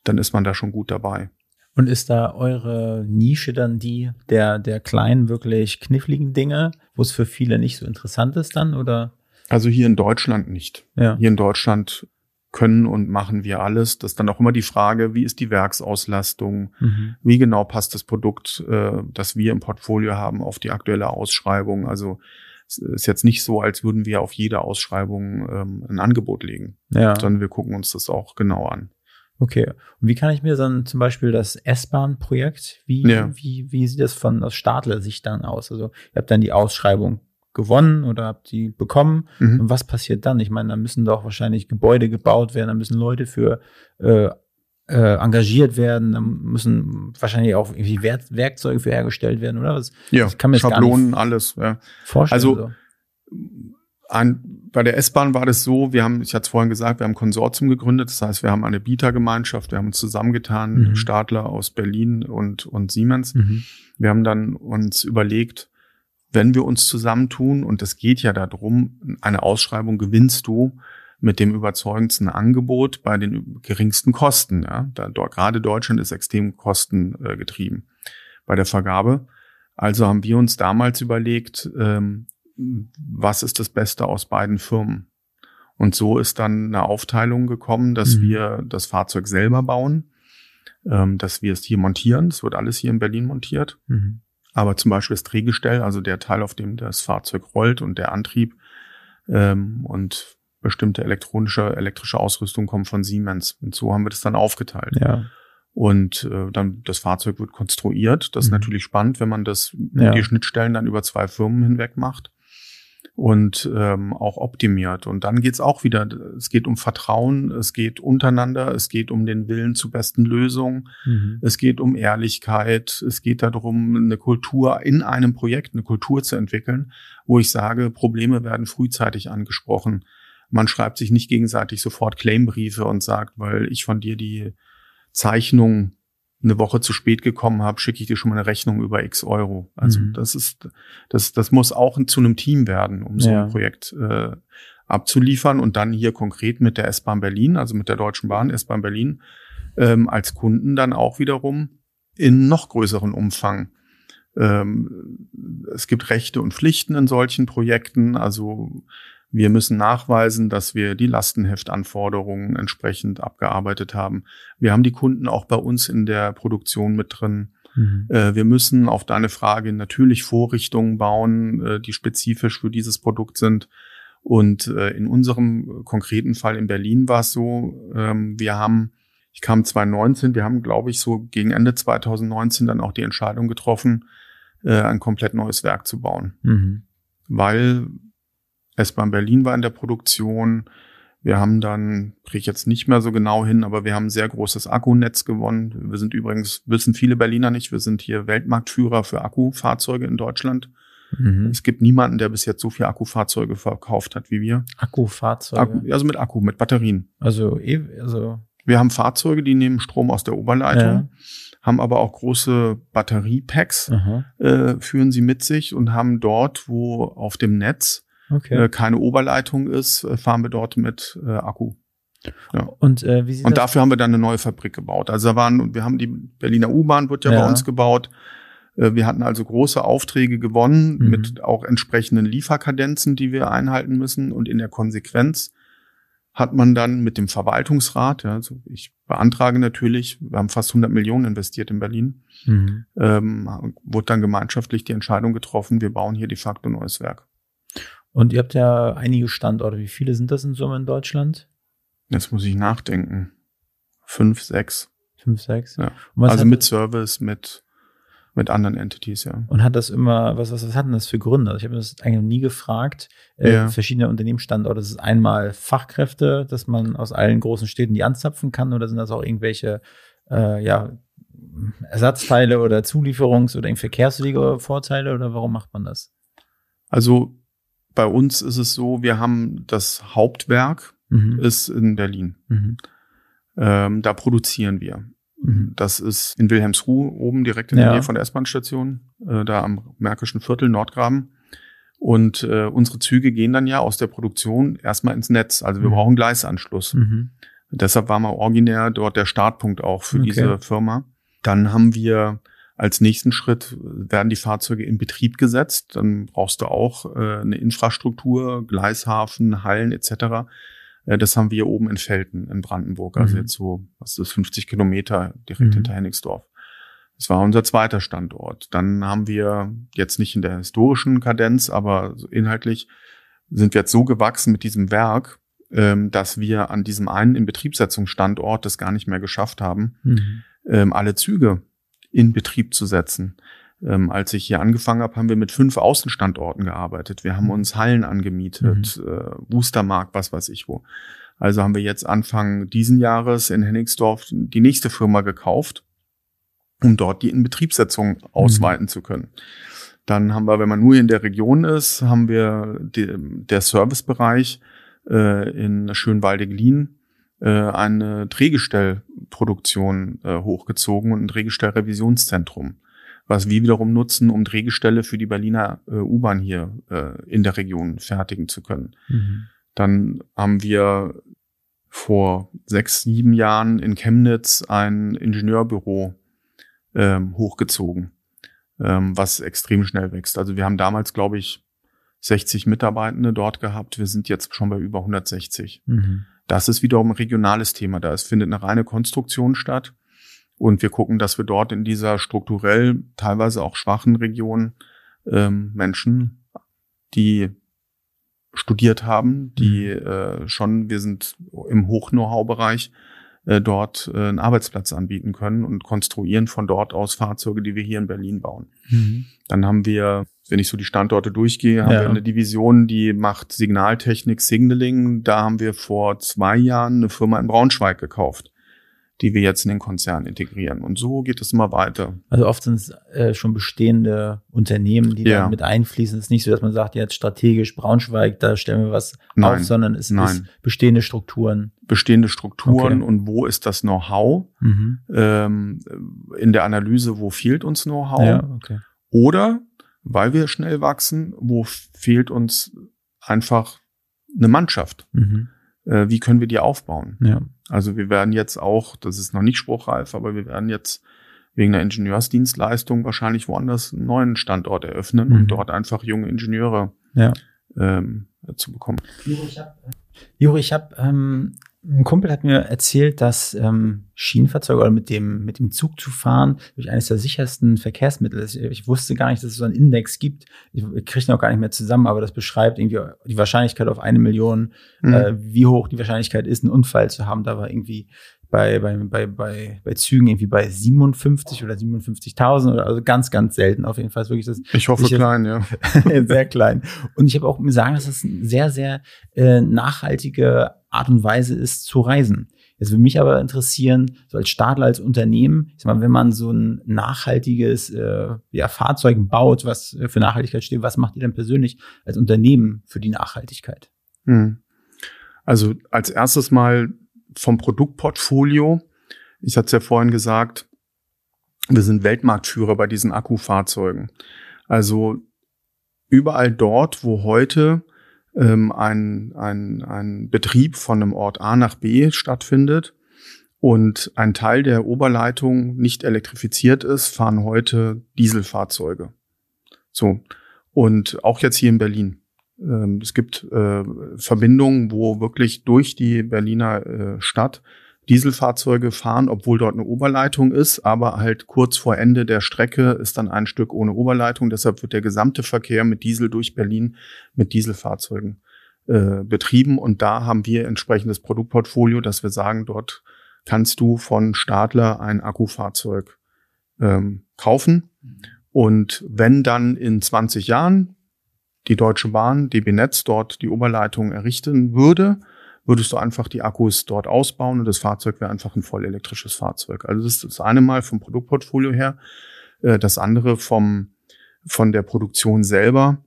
dann ist man da schon gut dabei. Und ist da eure Nische dann die der, der kleinen, wirklich kniffligen Dinge, wo es für viele nicht so interessant ist dann, oder? Also hier in Deutschland nicht. Ja. Hier in Deutschland können und machen wir alles. Das ist dann auch immer die Frage, wie ist die Werksauslastung? Mhm. Wie genau passt das Produkt, äh, das wir im Portfolio haben, auf die aktuelle Ausschreibung? Also es ist jetzt nicht so, als würden wir auf jede Ausschreibung ähm, ein Angebot legen, ja. sondern wir gucken uns das auch genau an. Okay. Und wie kann ich mir dann zum Beispiel das S-Bahn-Projekt, wie, ja. wie, wie sieht das von aus Stadler-Sicht dann aus? Also ihr habt dann die Ausschreibung gewonnen oder habt die bekommen. Mhm. Und was passiert dann? Ich meine, da müssen doch wahrscheinlich Gebäude gebaut werden, da müssen Leute für äh, äh, engagiert werden, da müssen wahrscheinlich auch irgendwie Werk Werkzeuge für hergestellt werden, oder? Das, ja, ich kann mir Schablonen, alles. Ja. Vorstellen, also so. An, bei der S-Bahn war das so, wir haben, ich hatte es vorhin gesagt, wir haben ein Konsortium gegründet, das heißt, wir haben eine Bietergemeinschaft, wir haben uns zusammengetan, mhm. Stadler aus Berlin und, und Siemens. Mhm. Wir haben dann uns überlegt, wenn wir uns zusammentun, und es geht ja darum, eine Ausschreibung gewinnst du mit dem überzeugendsten Angebot bei den geringsten Kosten. Ja? Da, dort, gerade Deutschland ist extrem kostengetrieben bei der Vergabe. Also haben wir uns damals überlegt, ähm, was ist das Beste aus beiden Firmen? Und so ist dann eine Aufteilung gekommen, dass mhm. wir das Fahrzeug selber bauen, ähm, dass wir es hier montieren. Es wird alles hier in Berlin montiert. Mhm. Aber zum Beispiel das Drehgestell, also der Teil, auf dem das Fahrzeug rollt und der Antrieb ähm, und bestimmte elektronische, elektrische Ausrüstung kommen von Siemens. Und so haben wir das dann aufgeteilt. Ja. Und äh, dann das Fahrzeug wird konstruiert. Das mhm. ist natürlich spannend, wenn man das ja. die Schnittstellen dann über zwei Firmen hinweg macht und ähm, auch optimiert. Und dann geht's auch wieder, es geht um Vertrauen, es geht untereinander, es geht um den Willen zu besten Lösungen, mhm. es geht um Ehrlichkeit, es geht darum, eine Kultur in einem Projekt, eine Kultur zu entwickeln, wo ich sage, Probleme werden frühzeitig angesprochen. Man schreibt sich nicht gegenseitig sofort Claimbriefe und sagt, weil ich von dir die Zeichnung eine Woche zu spät gekommen habe, schicke ich dir schon mal eine Rechnung über x Euro. Also mhm. das ist, das, das muss auch zu einem Team werden, um so ja. ein Projekt äh, abzuliefern und dann hier konkret mit der S-Bahn Berlin, also mit der Deutschen Bahn, S-Bahn Berlin, ähm, als Kunden dann auch wiederum in noch größeren Umfang. Ähm, es gibt Rechte und Pflichten in solchen Projekten, also Wir müssen nachweisen, dass wir die Lastenheftanforderungen entsprechend abgearbeitet haben. Wir haben die Kunden auch bei uns in der Produktion mit drin. Mhm. Äh, wir müssen auf deine Frage natürlich Vorrichtungen bauen, äh, die spezifisch für dieses Produkt sind. Und äh, in unserem konkreten Fall in Berlin war es so, ähm, wir haben, ich kam 2019, wir haben, glaube ich, so gegen Ende 2019 dann auch die Entscheidung getroffen, ein komplett neues Werk zu bauen. Mhm. Weil S-Bahn Berlin war in der Produktion. Wir haben dann, kriege ich jetzt nicht mehr so genau hin, aber wir haben ein sehr großes Akkunetz gewonnen. Wir sind übrigens, wissen viele Berliner nicht, wir sind hier Weltmarktführer für Akkufahrzeuge in Deutschland. Mhm. Es gibt niemanden, der bis jetzt so viele Akkufahrzeuge verkauft hat wie wir. Akkufahrzeuge? Akku, also mit Akku, mit Batterien. Also, eh, also. Wir haben Fahrzeuge, die nehmen Strom aus der Oberleitung. Ja haben aber auch große Batteriepacks, äh, führen sie mit sich und haben dort, wo auf dem Netz okay. äh, keine Oberleitung ist, äh, fahren wir dort mit äh, Akku. Ja. Und, äh, wie sieht und dafür haben wir dann eine neue Fabrik gebaut. Also da waren, wir haben die Berliner U-Bahn wird ja, ja, bei uns gebaut. Wir hatten also große Aufträge gewonnen mhm. mit auch entsprechenden Lieferkadenzen, die wir einhalten müssen. Und in der Konsequenz hat man dann mit dem Verwaltungsrat, ja, also ich beantrage natürlich, wir haben fast 100 Millionen investiert in Berlin, mhm. ähm, wurde dann gemeinschaftlich die Entscheidung getroffen, wir bauen hier de facto neues Werk. Und ihr habt ja einige Standorte. Wie viele sind das in Summe in Deutschland? Jetzt muss ich nachdenken. Fünf, sechs. Fünf, sechs? Ja. Also mit Service, mit, mit anderen Entities, ja. Und hat das immer, was, was, was hat denn das für Gründe? Also ich habe das eigentlich noch nie gefragt. Äh, ja. Verschiedene Unternehmensstandorte. Das ist einmal Fachkräfte, dass man aus allen großen Städten die anzapfen kann, oder sind das auch irgendwelche, äh, ja, Ersatzteile oder Zulieferungs- oder Verkehrswege Vorteile oder warum macht man das? Also bei uns ist es so, wir haben das Hauptwerk mhm. ist in Berlin. Mhm. Ähm, da produzieren wir. Mhm. Das ist in Wilhelmsruh oben direkt in der Nähe von der S-Bahn-Station, äh, da am Märkischen Viertel Nordgraben. Und äh, unsere Züge gehen dann ja aus der Produktion erstmal ins Netz. Also wir mhm. brauchen Gleisanschluss. Mhm. Deshalb war mal originär dort der Startpunkt auch für okay. diese Firma. Dann haben wir als nächsten Schritt werden die Fahrzeuge in Betrieb gesetzt. Dann brauchst du auch äh, eine Infrastruktur, Gleishafen, Hallen etc. Äh, das haben wir oben in Felten in Brandenburg, also mhm. jetzt so, was ist das, 50 Kilometer direkt mhm. hinter Hennigsdorf. Das war unser zweiter Standort. Dann haben wir jetzt nicht in der historischen Kadenz, aber inhaltlich sind wir jetzt so gewachsen mit diesem Werk, ähm, dass wir an diesem einen Inbetriebssetzungsstandort das gar nicht mehr geschafft haben, mhm. ähm, alle Züge in Betrieb zu setzen. Ähm, als ich hier angefangen habe, haben wir mit fünf Außenstandorten gearbeitet. Wir haben mhm. uns Hallen angemietet, mhm. äh, Wustermark, was weiß ich wo. Also haben wir jetzt Anfang diesen Jahres in Hennigsdorf die nächste Firma gekauft, um dort die Inbetriebssetzung mhm. ausweiten zu können. Dann haben wir, wenn man nur in der Region ist, haben wir die, der Servicebereich äh, in Schönwalde-Glien eine Drehgestellproduktion äh, hochgezogen und ein Drehgestellrevisionszentrum, was wir wiederum nutzen, um Drehgestelle für die Berliner äh, U-Bahn hier äh, in der Region fertigen zu können. Mhm. Dann haben wir vor sechs, sieben Jahren in Chemnitz ein Ingenieurbüro ähm, hochgezogen, ähm, was extrem schnell wächst. Also wir haben damals, glaube ich, 60 Mitarbeitende dort gehabt. Wir sind jetzt schon bei über 160. Mhm. Das ist wiederum ein regionales Thema. Da es findet eine reine Konstruktion statt. Und wir gucken, dass wir dort in dieser strukturell teilweise auch schwachen Region ähm, Menschen, die studiert haben, die mhm. äh, schon, wir sind im Hoch-Know-how-Bereich, äh, dort äh, einen Arbeitsplatz anbieten können und konstruieren von dort aus Fahrzeuge, die wir hier in Berlin bauen. Mhm. Dann haben wir wenn ich so die Standorte durchgehe, haben ja. wir eine Division, die macht Signaltechnik Signaling. Da haben wir vor zwei Jahren eine Firma in Braunschweig gekauft, die wir jetzt in den Konzern integrieren. Und so geht es immer weiter. Also oft sind es äh, schon bestehende Unternehmen, die ja. da mit einfließen. Es ist nicht so, dass man sagt, jetzt strategisch Braunschweig, da stellen wir was Nein. auf, sondern es Nein. ist bestehende Strukturen. Bestehende Strukturen okay. und wo ist das Know-how? Mhm. Ähm, in der Analyse, wo fehlt uns Know-how? Ja, okay. Oder weil wir schnell wachsen, wo fehlt uns einfach eine Mannschaft? Mhm. Äh, wie können wir die aufbauen? Ja. Also wir werden jetzt auch, das ist noch nicht spruchreif, aber wir werden jetzt wegen der Ingenieursdienstleistung wahrscheinlich woanders einen neuen Standort eröffnen mhm. und dort einfach junge Ingenieure ja. ähm, äh, zu bekommen. Juri, ich habe ähm, ein Kumpel hat mir erzählt, dass ähm, Schienenfahrzeuge oder mit dem, mit dem Zug zu fahren durch eines der sichersten Verkehrsmittel ist. Ich wusste gar nicht, dass es so einen Index gibt. Ich, kriege ihn auch gar nicht mehr zusammen, aber das beschreibt irgendwie die Wahrscheinlichkeit auf eine Million, mhm. äh, wie hoch die Wahrscheinlichkeit ist, einen Unfall zu haben. Da war irgendwie bei, bei, bei, bei, bei Zügen irgendwie bei 57 oder 57.000 oder also ganz, ganz selten auf jeden Fall. Ist wirklich das, ich hoffe sicher, klein, ja. sehr klein. Und ich habe auch mir sagen, dass das eine sehr, sehr äh, nachhaltige Art und Weise ist zu reisen. Jetzt würde mich aber interessieren, so als Stadler, als Unternehmen, ich sag mal, wenn man so ein nachhaltiges äh, ja, Fahrzeug baut, was für Nachhaltigkeit steht, was macht ihr denn persönlich als Unternehmen für die Nachhaltigkeit? Hm. Also als erstes mal vom Produktportfolio. Ich hatte es ja vorhin gesagt, wir sind Weltmarktführer bei diesen Akkufahrzeugen. Also überall dort, wo heute ähm, ein, ein, ein Betrieb von einem Ort A nach B stattfindet und ein Teil der Oberleitung nicht elektrifiziert ist, fahren heute Dieselfahrzeuge. So. Und auch jetzt hier in Berlin. Ähm, es gibt äh, Verbindungen, wo wirklich durch die Berliner äh, Stadt Dieselfahrzeuge fahren, obwohl dort eine Oberleitung ist, aber halt kurz vor Ende der Strecke ist dann ein Stück ohne Oberleitung. Deshalb wird der gesamte Verkehr mit Diesel durch Berlin mit Dieselfahrzeugen äh, betrieben. Und da haben wir entsprechendes Produktportfolio, dass wir sagen, dort kannst du von Stadler ein Akkufahrzeug ähm, kaufen. Und wenn dann in 20 Jahren die Deutsche Bahn, DB Netz dort die Oberleitung errichten würde, würdest du einfach die Akkus dort ausbauen und das Fahrzeug wäre einfach ein voll elektrisches Fahrzeug. Also das ist das eine Mal vom Produktportfolio her. Äh, das andere vom, von der Produktion selber.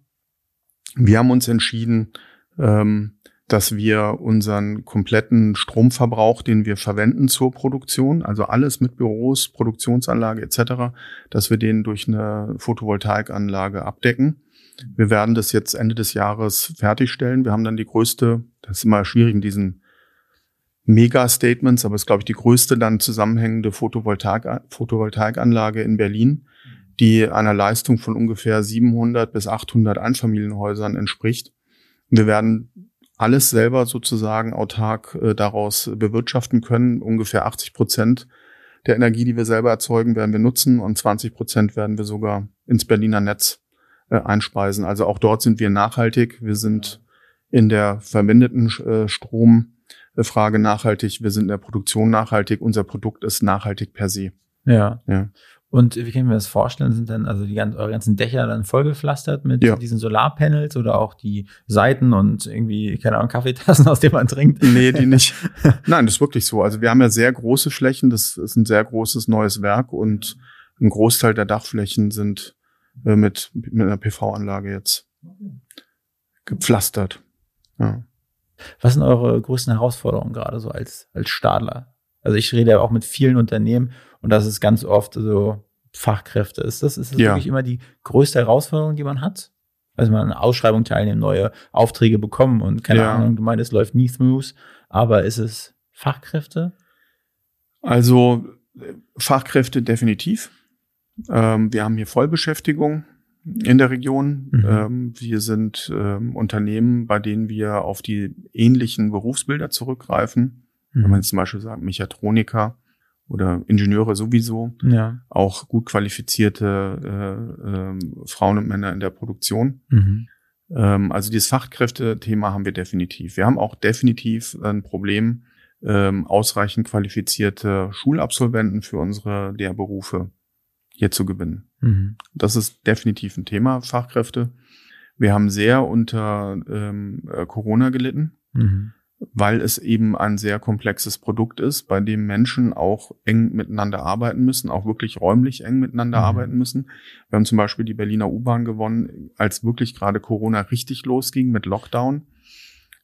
Wir haben uns entschieden, ähm, dass wir unseren kompletten Stromverbrauch, den wir verwenden zur Produktion, also alles mit Büros, Produktionsanlage etc., dass wir den durch eine Photovoltaikanlage abdecken. Wir werden das jetzt Ende des Jahres fertigstellen. Wir haben dann die größte, das ist immer schwierig in diesen Mega-Statements, aber es ist, glaube ich, die größte dann zusammenhängende Photovoltaik, Photovoltaikanlage in Berlin, die einer Leistung von ungefähr 700 bis 800 Einfamilienhäusern entspricht. Wir werden alles selber sozusagen autark äh, daraus bewirtschaften können. Ungefähr 80 Prozent der Energie, die wir selber erzeugen, werden wir nutzen und 20 Prozent werden wir sogar ins Berliner Netz äh, einspeisen. Also auch dort sind wir nachhaltig. Wir sind in der verwendeten äh, Stromfrage nachhaltig. Wir sind in der Produktion nachhaltig. Unser Produkt ist nachhaltig per se. Ja. ja. Und wie können wir das vorstellen? Sind dann also die ganzen, eure ganzen Dächer dann vollgepflastert mit ja. diesen Solarpanels oder auch die Seiten und irgendwie, keine Ahnung, Kaffeetassen, aus denen man trinkt? Nee, die nicht. Nein, das ist wirklich so. Also wir haben ja sehr große Flächen. Das ist ein sehr großes neues Werk und ein Großteil der Dachflächen sind äh, mit, mit einer PV-Anlage jetzt gepflastert. Ja. Was sind eure größten Herausforderungen gerade so als, als Stadler? Also ich rede ja auch mit vielen Unternehmen und das ist ganz oft so Fachkräfte. Ist das, ist das ja. wirklich immer die größte Herausforderung, die man hat? Also man an Ausschreibung teilnehmen, neue Aufträge bekommen und keine ja. Ahnung, du meinst, es läuft nie smooth, aber ist es Fachkräfte? Also Fachkräfte definitiv. Ähm, wir haben hier Vollbeschäftigung in der Region. Mhm. Ähm, wir sind ähm, Unternehmen, bei denen wir auf die ähnlichen Berufsbilder zurückgreifen. Mhm. Wenn man jetzt zum Beispiel sagt, Mechatroniker oder Ingenieure sowieso, ja. auch gut qualifizierte äh, äh, Frauen und Männer in der Produktion. Mhm. Ähm, also dieses Fachkräftethema haben wir definitiv. Wir haben auch definitiv ein Problem, ähm, ausreichend qualifizierte Schulabsolventen für unsere Lehrberufe hier zu gewinnen. Mhm. Das ist definitiv ein Thema, Fachkräfte. Wir haben sehr unter ähm, äh, Corona gelitten, mhm. weil es eben ein sehr komplexes Produkt ist, bei dem Menschen auch eng miteinander arbeiten müssen, auch wirklich räumlich eng miteinander mhm. arbeiten müssen. Wir haben zum Beispiel die Berliner U-Bahn gewonnen, als wirklich gerade Corona richtig losging mit Lockdown.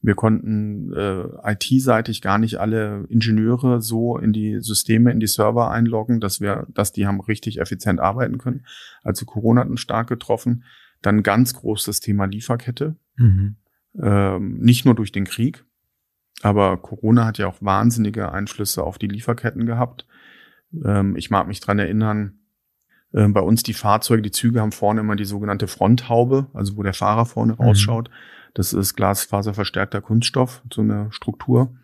Wir konnten äh, IT-seitig gar nicht alle Ingenieure so in die Systeme, in die Server einloggen, dass wir, dass die haben richtig effizient arbeiten können. Also Corona hat uns stark getroffen. Dann ganz großes Thema Lieferkette. Mhm. Ähm, nicht nur durch den Krieg, aber Corona hat ja auch wahnsinnige Einflüsse auf die Lieferketten gehabt. Ähm, ich mag mich dran erinnern, äh, bei uns die Fahrzeuge, die Züge haben vorne immer die sogenannte Fronthaube, also wo der Fahrer vorne mhm. rausschaut. Das ist glasfaserverstärkter Kunststoff, so eine Struktur.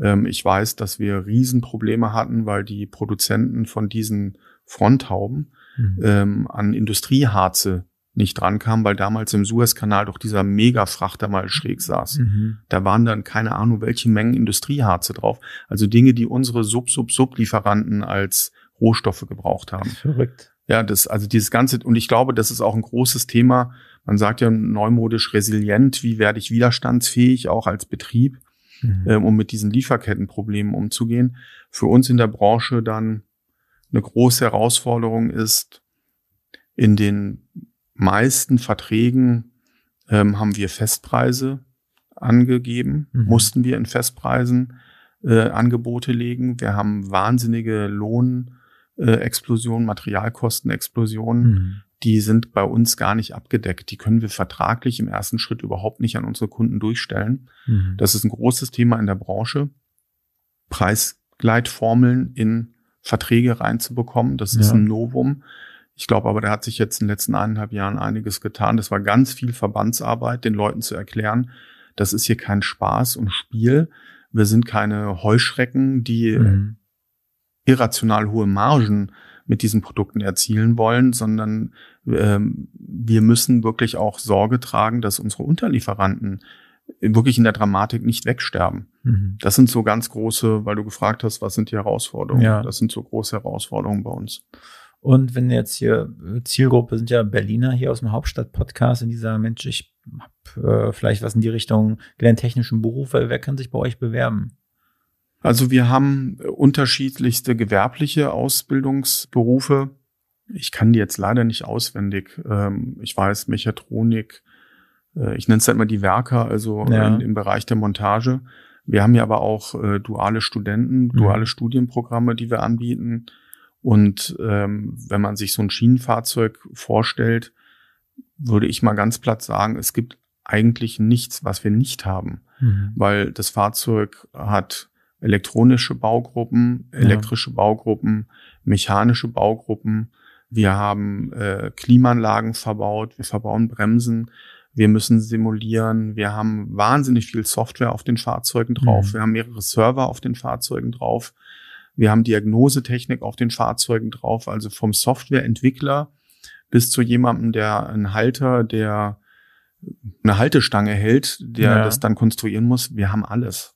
Ähm, ich weiß, dass wir Riesenprobleme hatten, weil die Produzenten von diesen Fronthauben mhm. ähm, an Industrieharze nicht drankamen, weil damals im Suezkanal doch dieser Megafrachter mal schräg saß. Mhm. Da waren dann keine Ahnung, welche Mengen Industrieharze drauf. Also Dinge, die unsere Sub-Sub-Sub-Lieferanten als Rohstoffe gebraucht haben. Verrückt. Ja, das, also dieses ganze, und ich glaube, das ist auch ein großes Thema. Man sagt ja neumodisch resilient. Wie werde ich widerstandsfähig, auch als Betrieb, mhm. ähm, um mit diesen Lieferkettenproblemen umzugehen? Für uns in der Branche dann eine große Herausforderung ist, in den meisten Verträgen ähm, haben wir Festpreise angegeben, mhm. mussten wir in Festpreisen äh, Angebote legen. Wir haben wahnsinnige Lohnexplosionen, äh, Materialkostenexplosionen. Mhm. Die sind bei uns gar nicht abgedeckt. Die können wir vertraglich im ersten Schritt überhaupt nicht an unsere Kunden durchstellen. Mhm. Das ist ein großes Thema in der Branche. Preisgleitformeln in Verträge reinzubekommen. Das ist ja. ein Novum. Ich glaube aber, da hat sich jetzt in den letzten eineinhalb Jahren einiges getan. Das war ganz viel Verbandsarbeit, den Leuten zu erklären, das ist hier kein Spaß und Spiel. Wir sind keine Heuschrecken, die mhm. irrational hohe Margen mit diesen Produkten erzielen wollen, sondern ähm, wir müssen wirklich auch Sorge tragen, dass unsere Unterlieferanten wirklich in der Dramatik nicht wegsterben. Mhm. Das sind so ganz große, weil du gefragt hast, was sind die Herausforderungen? Ja. Das sind so große Herausforderungen bei uns. Und wenn jetzt hier Zielgruppe sind ja Berliner hier aus dem Hauptstadt-Podcast in dieser Mensch, ich habe äh, vielleicht was in die Richtung gelernt technischen Berufe, wer kann sich bei euch bewerben? Also wir haben unterschiedlichste gewerbliche Ausbildungsberufe. Ich kann die jetzt leider nicht auswendig. Ähm, ich weiß Mechatronik, äh, ich nenne es halt immer die Werker, also ja. in, im Bereich der Montage. Wir haben ja aber auch äh, duale Studenten, mhm. duale Studienprogramme, die wir anbieten. Und ähm, wenn man sich so ein Schienenfahrzeug vorstellt, würde ich mal ganz platt sagen, es gibt eigentlich nichts, was wir nicht haben, mhm. weil das Fahrzeug hat elektronische Baugruppen, elektrische ja. Baugruppen, mechanische Baugruppen. Wir haben äh, Klimaanlagen verbaut, wir verbauen Bremsen, wir müssen simulieren, wir haben wahnsinnig viel Software auf den Fahrzeugen drauf, mhm. wir haben mehrere Server auf den Fahrzeugen drauf, wir haben Diagnosetechnik auf den Fahrzeugen drauf, also vom Softwareentwickler bis zu jemandem, der einen Halter, der eine Haltestange hält, der ja. das dann konstruieren muss. Wir haben alles.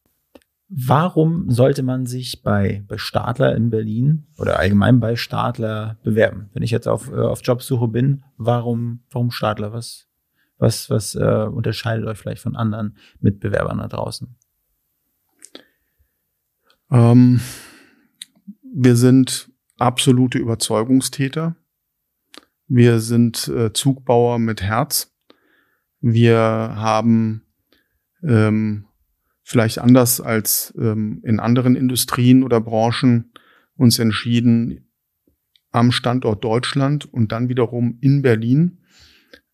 Warum sollte man sich bei, bei Stadler in Berlin oder allgemein bei Stadler bewerben? Wenn ich jetzt auf, äh, auf Jobsuche bin, warum, warum Stadler? Was, was, was äh, unterscheidet euch vielleicht von anderen Mitbewerbern da draußen? Ähm, wir sind absolute Überzeugungstäter. Wir sind äh, Zugbauer mit Herz. Wir haben ähm, vielleicht anders als ähm, in anderen Industrien oder Branchen uns entschieden, am Standort Deutschland und dann wiederum in Berlin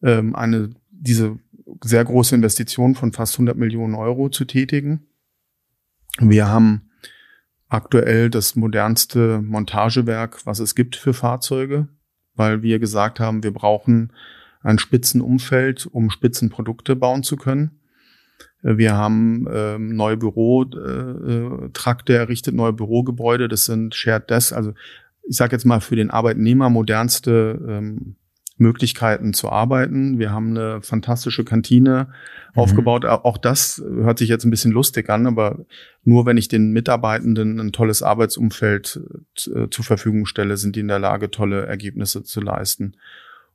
ähm, eine diese sehr große Investition von fast 100 Millionen Euro zu tätigen. Wir haben aktuell das modernste Montagewerk, was es gibt für Fahrzeuge, weil wir gesagt haben, wir brauchen ein Spitzenumfeld, um Spitzenprodukte bauen zu können. Wir haben ähm, neue Bürotrakte äh, errichtet, neue Bürogebäude. Das sind Shared Desks, also ich sage jetzt mal für den Arbeitnehmer modernste ähm, Möglichkeiten zu arbeiten. Wir haben eine fantastische Kantine mhm. aufgebaut. Auch das hört sich jetzt ein bisschen lustig an, aber nur wenn ich den Mitarbeitenden ein tolles Arbeitsumfeld äh, zur Verfügung stelle, sind die in der Lage, tolle Ergebnisse zu leisten.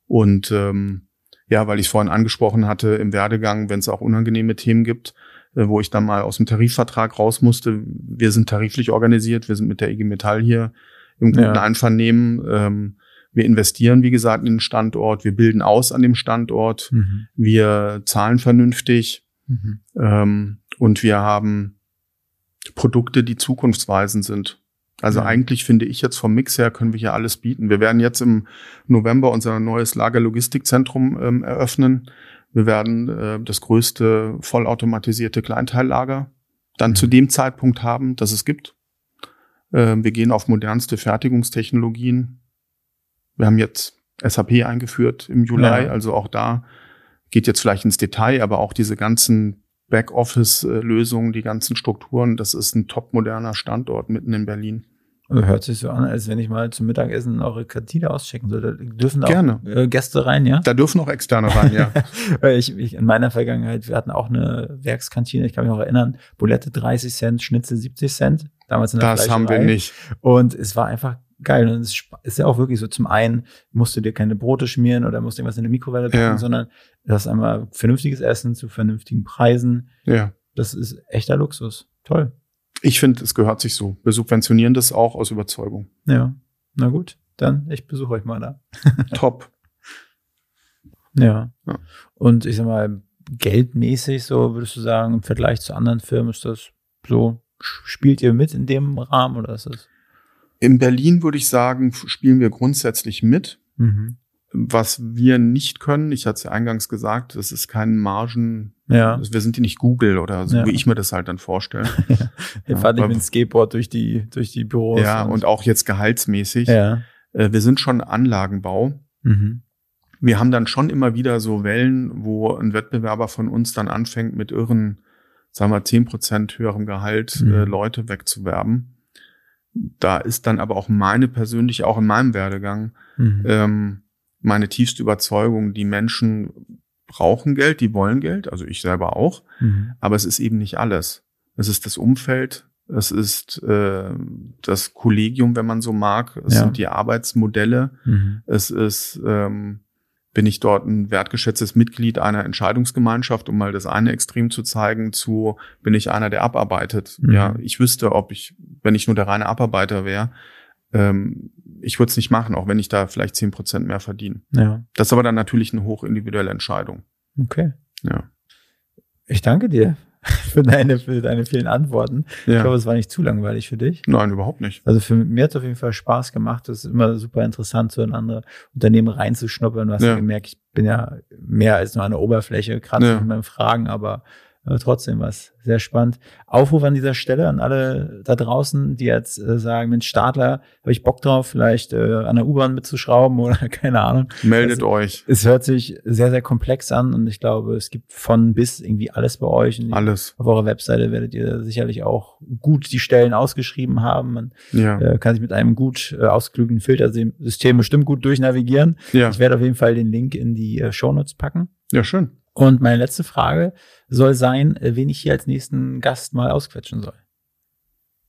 Und ähm, ja, weil ich vorhin angesprochen hatte, im Werdegang, wenn es auch unangenehme Themen gibt, äh, wo ich dann mal aus dem Tarifvertrag raus musste. Wir sind tariflich organisiert, wir sind mit der IG Metall hier im guten ja. Einvernehmen. Ähm, wir investieren, wie gesagt, in den Standort, wir bilden aus an dem Standort, mhm. wir zahlen vernünftig mhm. ähm, und wir haben Produkte, die zukunftsweisend sind. Also ja. eigentlich finde ich jetzt vom Mix her können wir hier alles bieten. Wir werden jetzt im November unser neues Lagerlogistikzentrum ähm, eröffnen. Wir werden äh, das größte vollautomatisierte Kleinteillager dann mhm. zu dem Zeitpunkt haben, dass es gibt. Äh, wir gehen auf modernste Fertigungstechnologien. Wir haben jetzt SAP eingeführt im Juli, ja. also auch da geht jetzt vielleicht ins Detail, aber auch diese ganzen Backoffice-Lösungen, die ganzen Strukturen, das ist ein top moderner Standort mitten in Berlin. Hört sich so an, als wenn ich mal zum Mittagessen eure Kantine auschecken sollte. Dürfen da Gerne. auch äh, Gäste rein, ja? Da dürfen auch Externe rein, ja. ich, ich, in meiner Vergangenheit, wir hatten auch eine Werkskantine, ich kann mich noch erinnern, Bulette 30 Cent, Schnitzel 70 Cent. Damals in der Das haben wir nicht. Und es war einfach geil. Und es ist ja auch wirklich so, zum einen musst du dir keine Brote schmieren oder musst irgendwas in der Mikrowelle packen, Ja. sondern du hast einmal vernünftiges Essen zu vernünftigen Preisen. Ja. Das ist echter Luxus. Toll. Ich finde, es gehört sich so. Wir subventionieren das auch aus Überzeugung. Ja. Na gut, dann ich besuche euch mal da. Top. Ja. Ja. Und ich sag mal, geldmäßig so, würdest du sagen, im Vergleich zu anderen Firmen ist das so, spielt ihr mit in dem Rahmen oder ist das? In Berlin würde ich sagen, spielen wir grundsätzlich mit. Mhm. Was wir nicht können, ich hatte es ja eingangs gesagt, das ist kein Margen, Ja. wir sind hier nicht Google oder so, Ja. wie ich mir das halt dann vorstelle. Ja, fahrt nicht aber- mit dem Skateboard durch die, durch die Büros. ja, und auch jetzt gehaltsmäßig. ja. Äh, Wir sind schon Anlagenbau. Mhm. Wir haben dann schon immer wieder so Wellen, wo ein Wettbewerber von uns dann anfängt, mit irren, sagen wir, 10 Prozent höherem Gehalt Mhm. äh, Leute wegzuwerben. Da ist dann aber auch meine persönlich, auch in meinem Werdegang, Mhm. ähm, meine tiefste Überzeugung, die Menschen brauchen Geld, die wollen Geld, also ich selber auch, Mhm. aber es ist eben nicht alles. Es ist das Umfeld, es ist äh, das Kollegium, wenn man so mag, es Ja. sind die Arbeitsmodelle, Mhm. es ist, ähm, bin ich dort ein wertgeschätztes Mitglied einer Entscheidungsgemeinschaft, um mal das eine Extrem zu zeigen, zu bin ich einer, der abarbeitet. Mhm. Ja, ich wüsste, ob ich, wenn ich nur der reine Abarbeiter wäre, ähm, ich würde es nicht machen, auch wenn ich da vielleicht zehn Prozent mehr verdiene. Ja. Das ist aber dann natürlich eine hochindividuelle Entscheidung. Okay. Ja. Ich danke dir für deine, für deine vielen Antworten. Ich ja. hoffe, es war nicht zu langweilig für dich. Nein, überhaupt nicht. Also für mir hat es auf jeden Fall Spaß gemacht. Es ist immer super interessant, so in andere Unternehmen reinzuschnuppern. Du hast ja. Ja. gemerkt, ich bin ja mehr als nur an der Oberfläche, gerade Ja. mit meinen Fragen, aber trotzdem was sehr spannend. Aufruf an dieser Stelle an alle da draußen, die jetzt äh, sagen, Mensch, Startler, habe ich Bock drauf, vielleicht äh, an der U-Bahn mitzuschrauben oder keine Ahnung. Meldet Also, euch. Es hört sich sehr, sehr komplex an und ich glaube, es gibt von bis irgendwie alles bei euch. Und Alles. Auf eurer Webseite werdet ihr sicherlich auch gut die Stellen ausgeschrieben haben. Man Ja. äh, kann sich mit einem gut äh, ausgeklügelten Filtersystem bestimmt gut durchnavigieren. Ja. Ich werde auf jeden Fall den Link in die äh, Shownotes packen. Ja, schön. Und meine letzte Frage soll sein, äh, wen ich hier als nächsten Gast mal ausquetschen soll.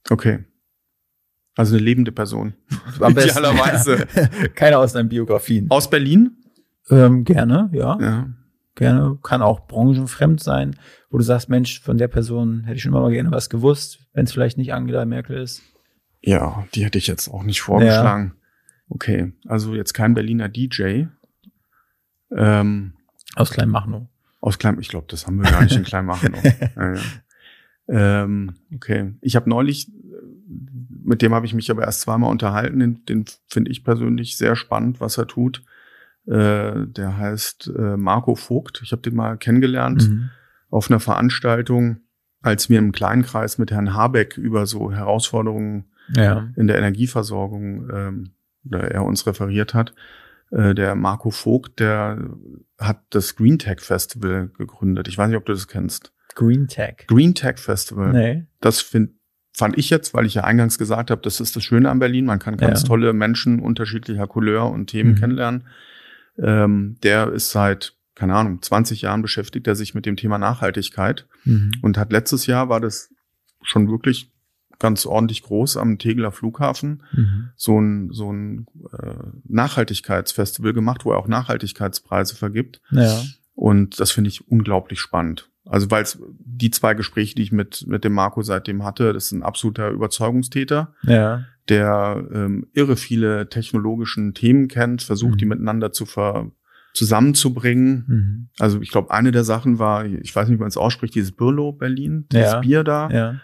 Okay. Also eine lebende Person. Am besten. Idealerweise. Keine aus deinen Biografien. Aus Berlin? Ähm, gerne, ja. Ja. Gerne. Kann auch branchenfremd sein, wo du sagst, Mensch, von der Person hätte ich schon immer mal gerne was gewusst, wenn es vielleicht nicht Angela Merkel ist. Ja, die hätte ich jetzt auch nicht vorgeschlagen. Okay, also jetzt kein Berliner DJ. Ähm, Aus Kleinmachnow. Aus Klein, ich glaube, das haben wir gar nicht in Kleinmachnow. ja, ja. Ähm, okay, ich habe neulich, mit dem habe ich mich aber erst zweimal unterhalten. Den, den finde ich persönlich sehr spannend, was er tut. Äh, der heißt äh, Marco Vogt. Ich habe den mal kennengelernt Mhm. auf einer Veranstaltung, als wir im Kleinkreis mit Herrn Habeck über so Herausforderungen Ja. in der Energieversorgung, ähm, oder er uns referiert hat. Äh, der Marco Vogt, der hat das Green Tech Festival gegründet. Ich weiß nicht, ob du das kennst. Green Tech. Green Tech Festival. Nee. Das find, fand ich jetzt, weil ich ja eingangs gesagt habe, das ist das Schöne an Berlin. Man kann ganz Ja. tolle Menschen unterschiedlicher Couleur und Themen Mhm. kennenlernen. Ähm, der ist seit, keine Ahnung, 20 Jahren beschäftigt er sich mit dem Thema Nachhaltigkeit Mhm. und hat letztes Jahr war das schon wirklich ganz ordentlich groß am Tegeler Flughafen Mhm. so ein, so ein äh, Nachhaltigkeitsfestival gemacht, wo er auch Nachhaltigkeitspreise vergibt. Ja. Und das finde ich unglaublich spannend. Also weil es die zwei Gespräche, die ich mit, mit dem Marco seitdem hatte, das ist ein absoluter Überzeugungstäter, Ja. der ähm, irre viele technologischen Themen kennt, versucht, Mhm. die miteinander zu ver zusammenzubringen. Mhm. Also ich glaube, eine der Sachen war, ich weiß nicht, wie man es ausspricht, dieses Birlo Berlin, dieses Ja. Bier da. Ja.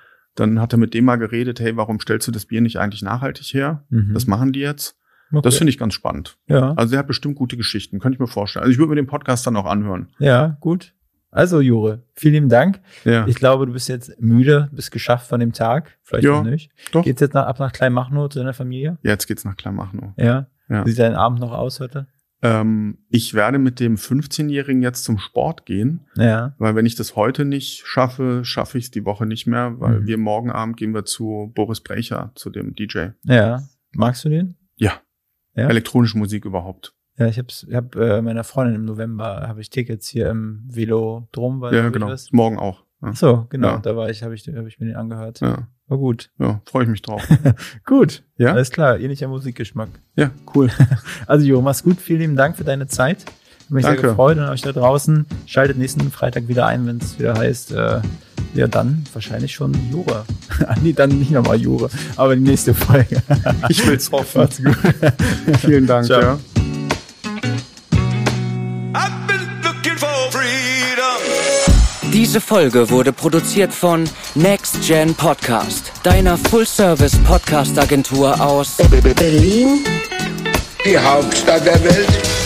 Dann hat er mit dem mal geredet, hey, warum stellst du das Bier nicht eigentlich nachhaltig her? Mhm. Das machen die jetzt. Okay. Das finde ich ganz spannend. ja. Also der hat bestimmt gute Geschichten, könnte ich mir vorstellen. Also ich würde mir den Podcast dann auch anhören. ja, gut. Also, Jure, vielen lieben Dank. Ja, Ich glaube, du bist jetzt müde, bist geschafft von dem Tag. Vielleicht Ja, noch nicht. doch. Geht's jetzt nach, ab nach Kleinmachnow zu deiner Familie? Jetzt geht's nach Kleinmachnow. Ja. Ja. Wie sieht dein Abend noch aus heute? Ähm, ich werde mit dem 15-Jährigen jetzt zum Sport gehen. Ja. Weil wenn ich das heute nicht schaffe, schaffe ich es die Woche nicht mehr, weil mhm. wir morgen Abend gehen wir zu Boris Brecher, zu dem DJ. Ja. Magst du den? Ja. ja? Elektronische Musik überhaupt. Ja, ich hab's, hab äh, meiner Freundin im November habe ich Tickets hier im Velodrom, weil Ja, genau. Morgen auch. Ja. So, genau. Ja. Da war ich, habe ich, hab ich mir den angehört. Ja. War gut. Ja, freue ich mich drauf. gut. Ja. Alles klar. Ähnlicher Musikgeschmack. Ja, cool. also Jo, mach's gut. Vielen lieben Dank für deine Zeit. Hab mich Danke. sehr gefreut und euch da draußen. Schaltet nächsten Freitag wieder ein, wenn es wieder heißt, äh, ja dann wahrscheinlich schon Jura. nee, dann nicht nochmal Jura, aber die nächste Folge. ich will's hoffen. Macht's gut. Vielen Dank, Ciao. ja. Diese Folge wurde produziert von Next Gen Podcast, deiner Full-Service-Podcast-Agentur aus Berlin, die Hauptstadt der Welt.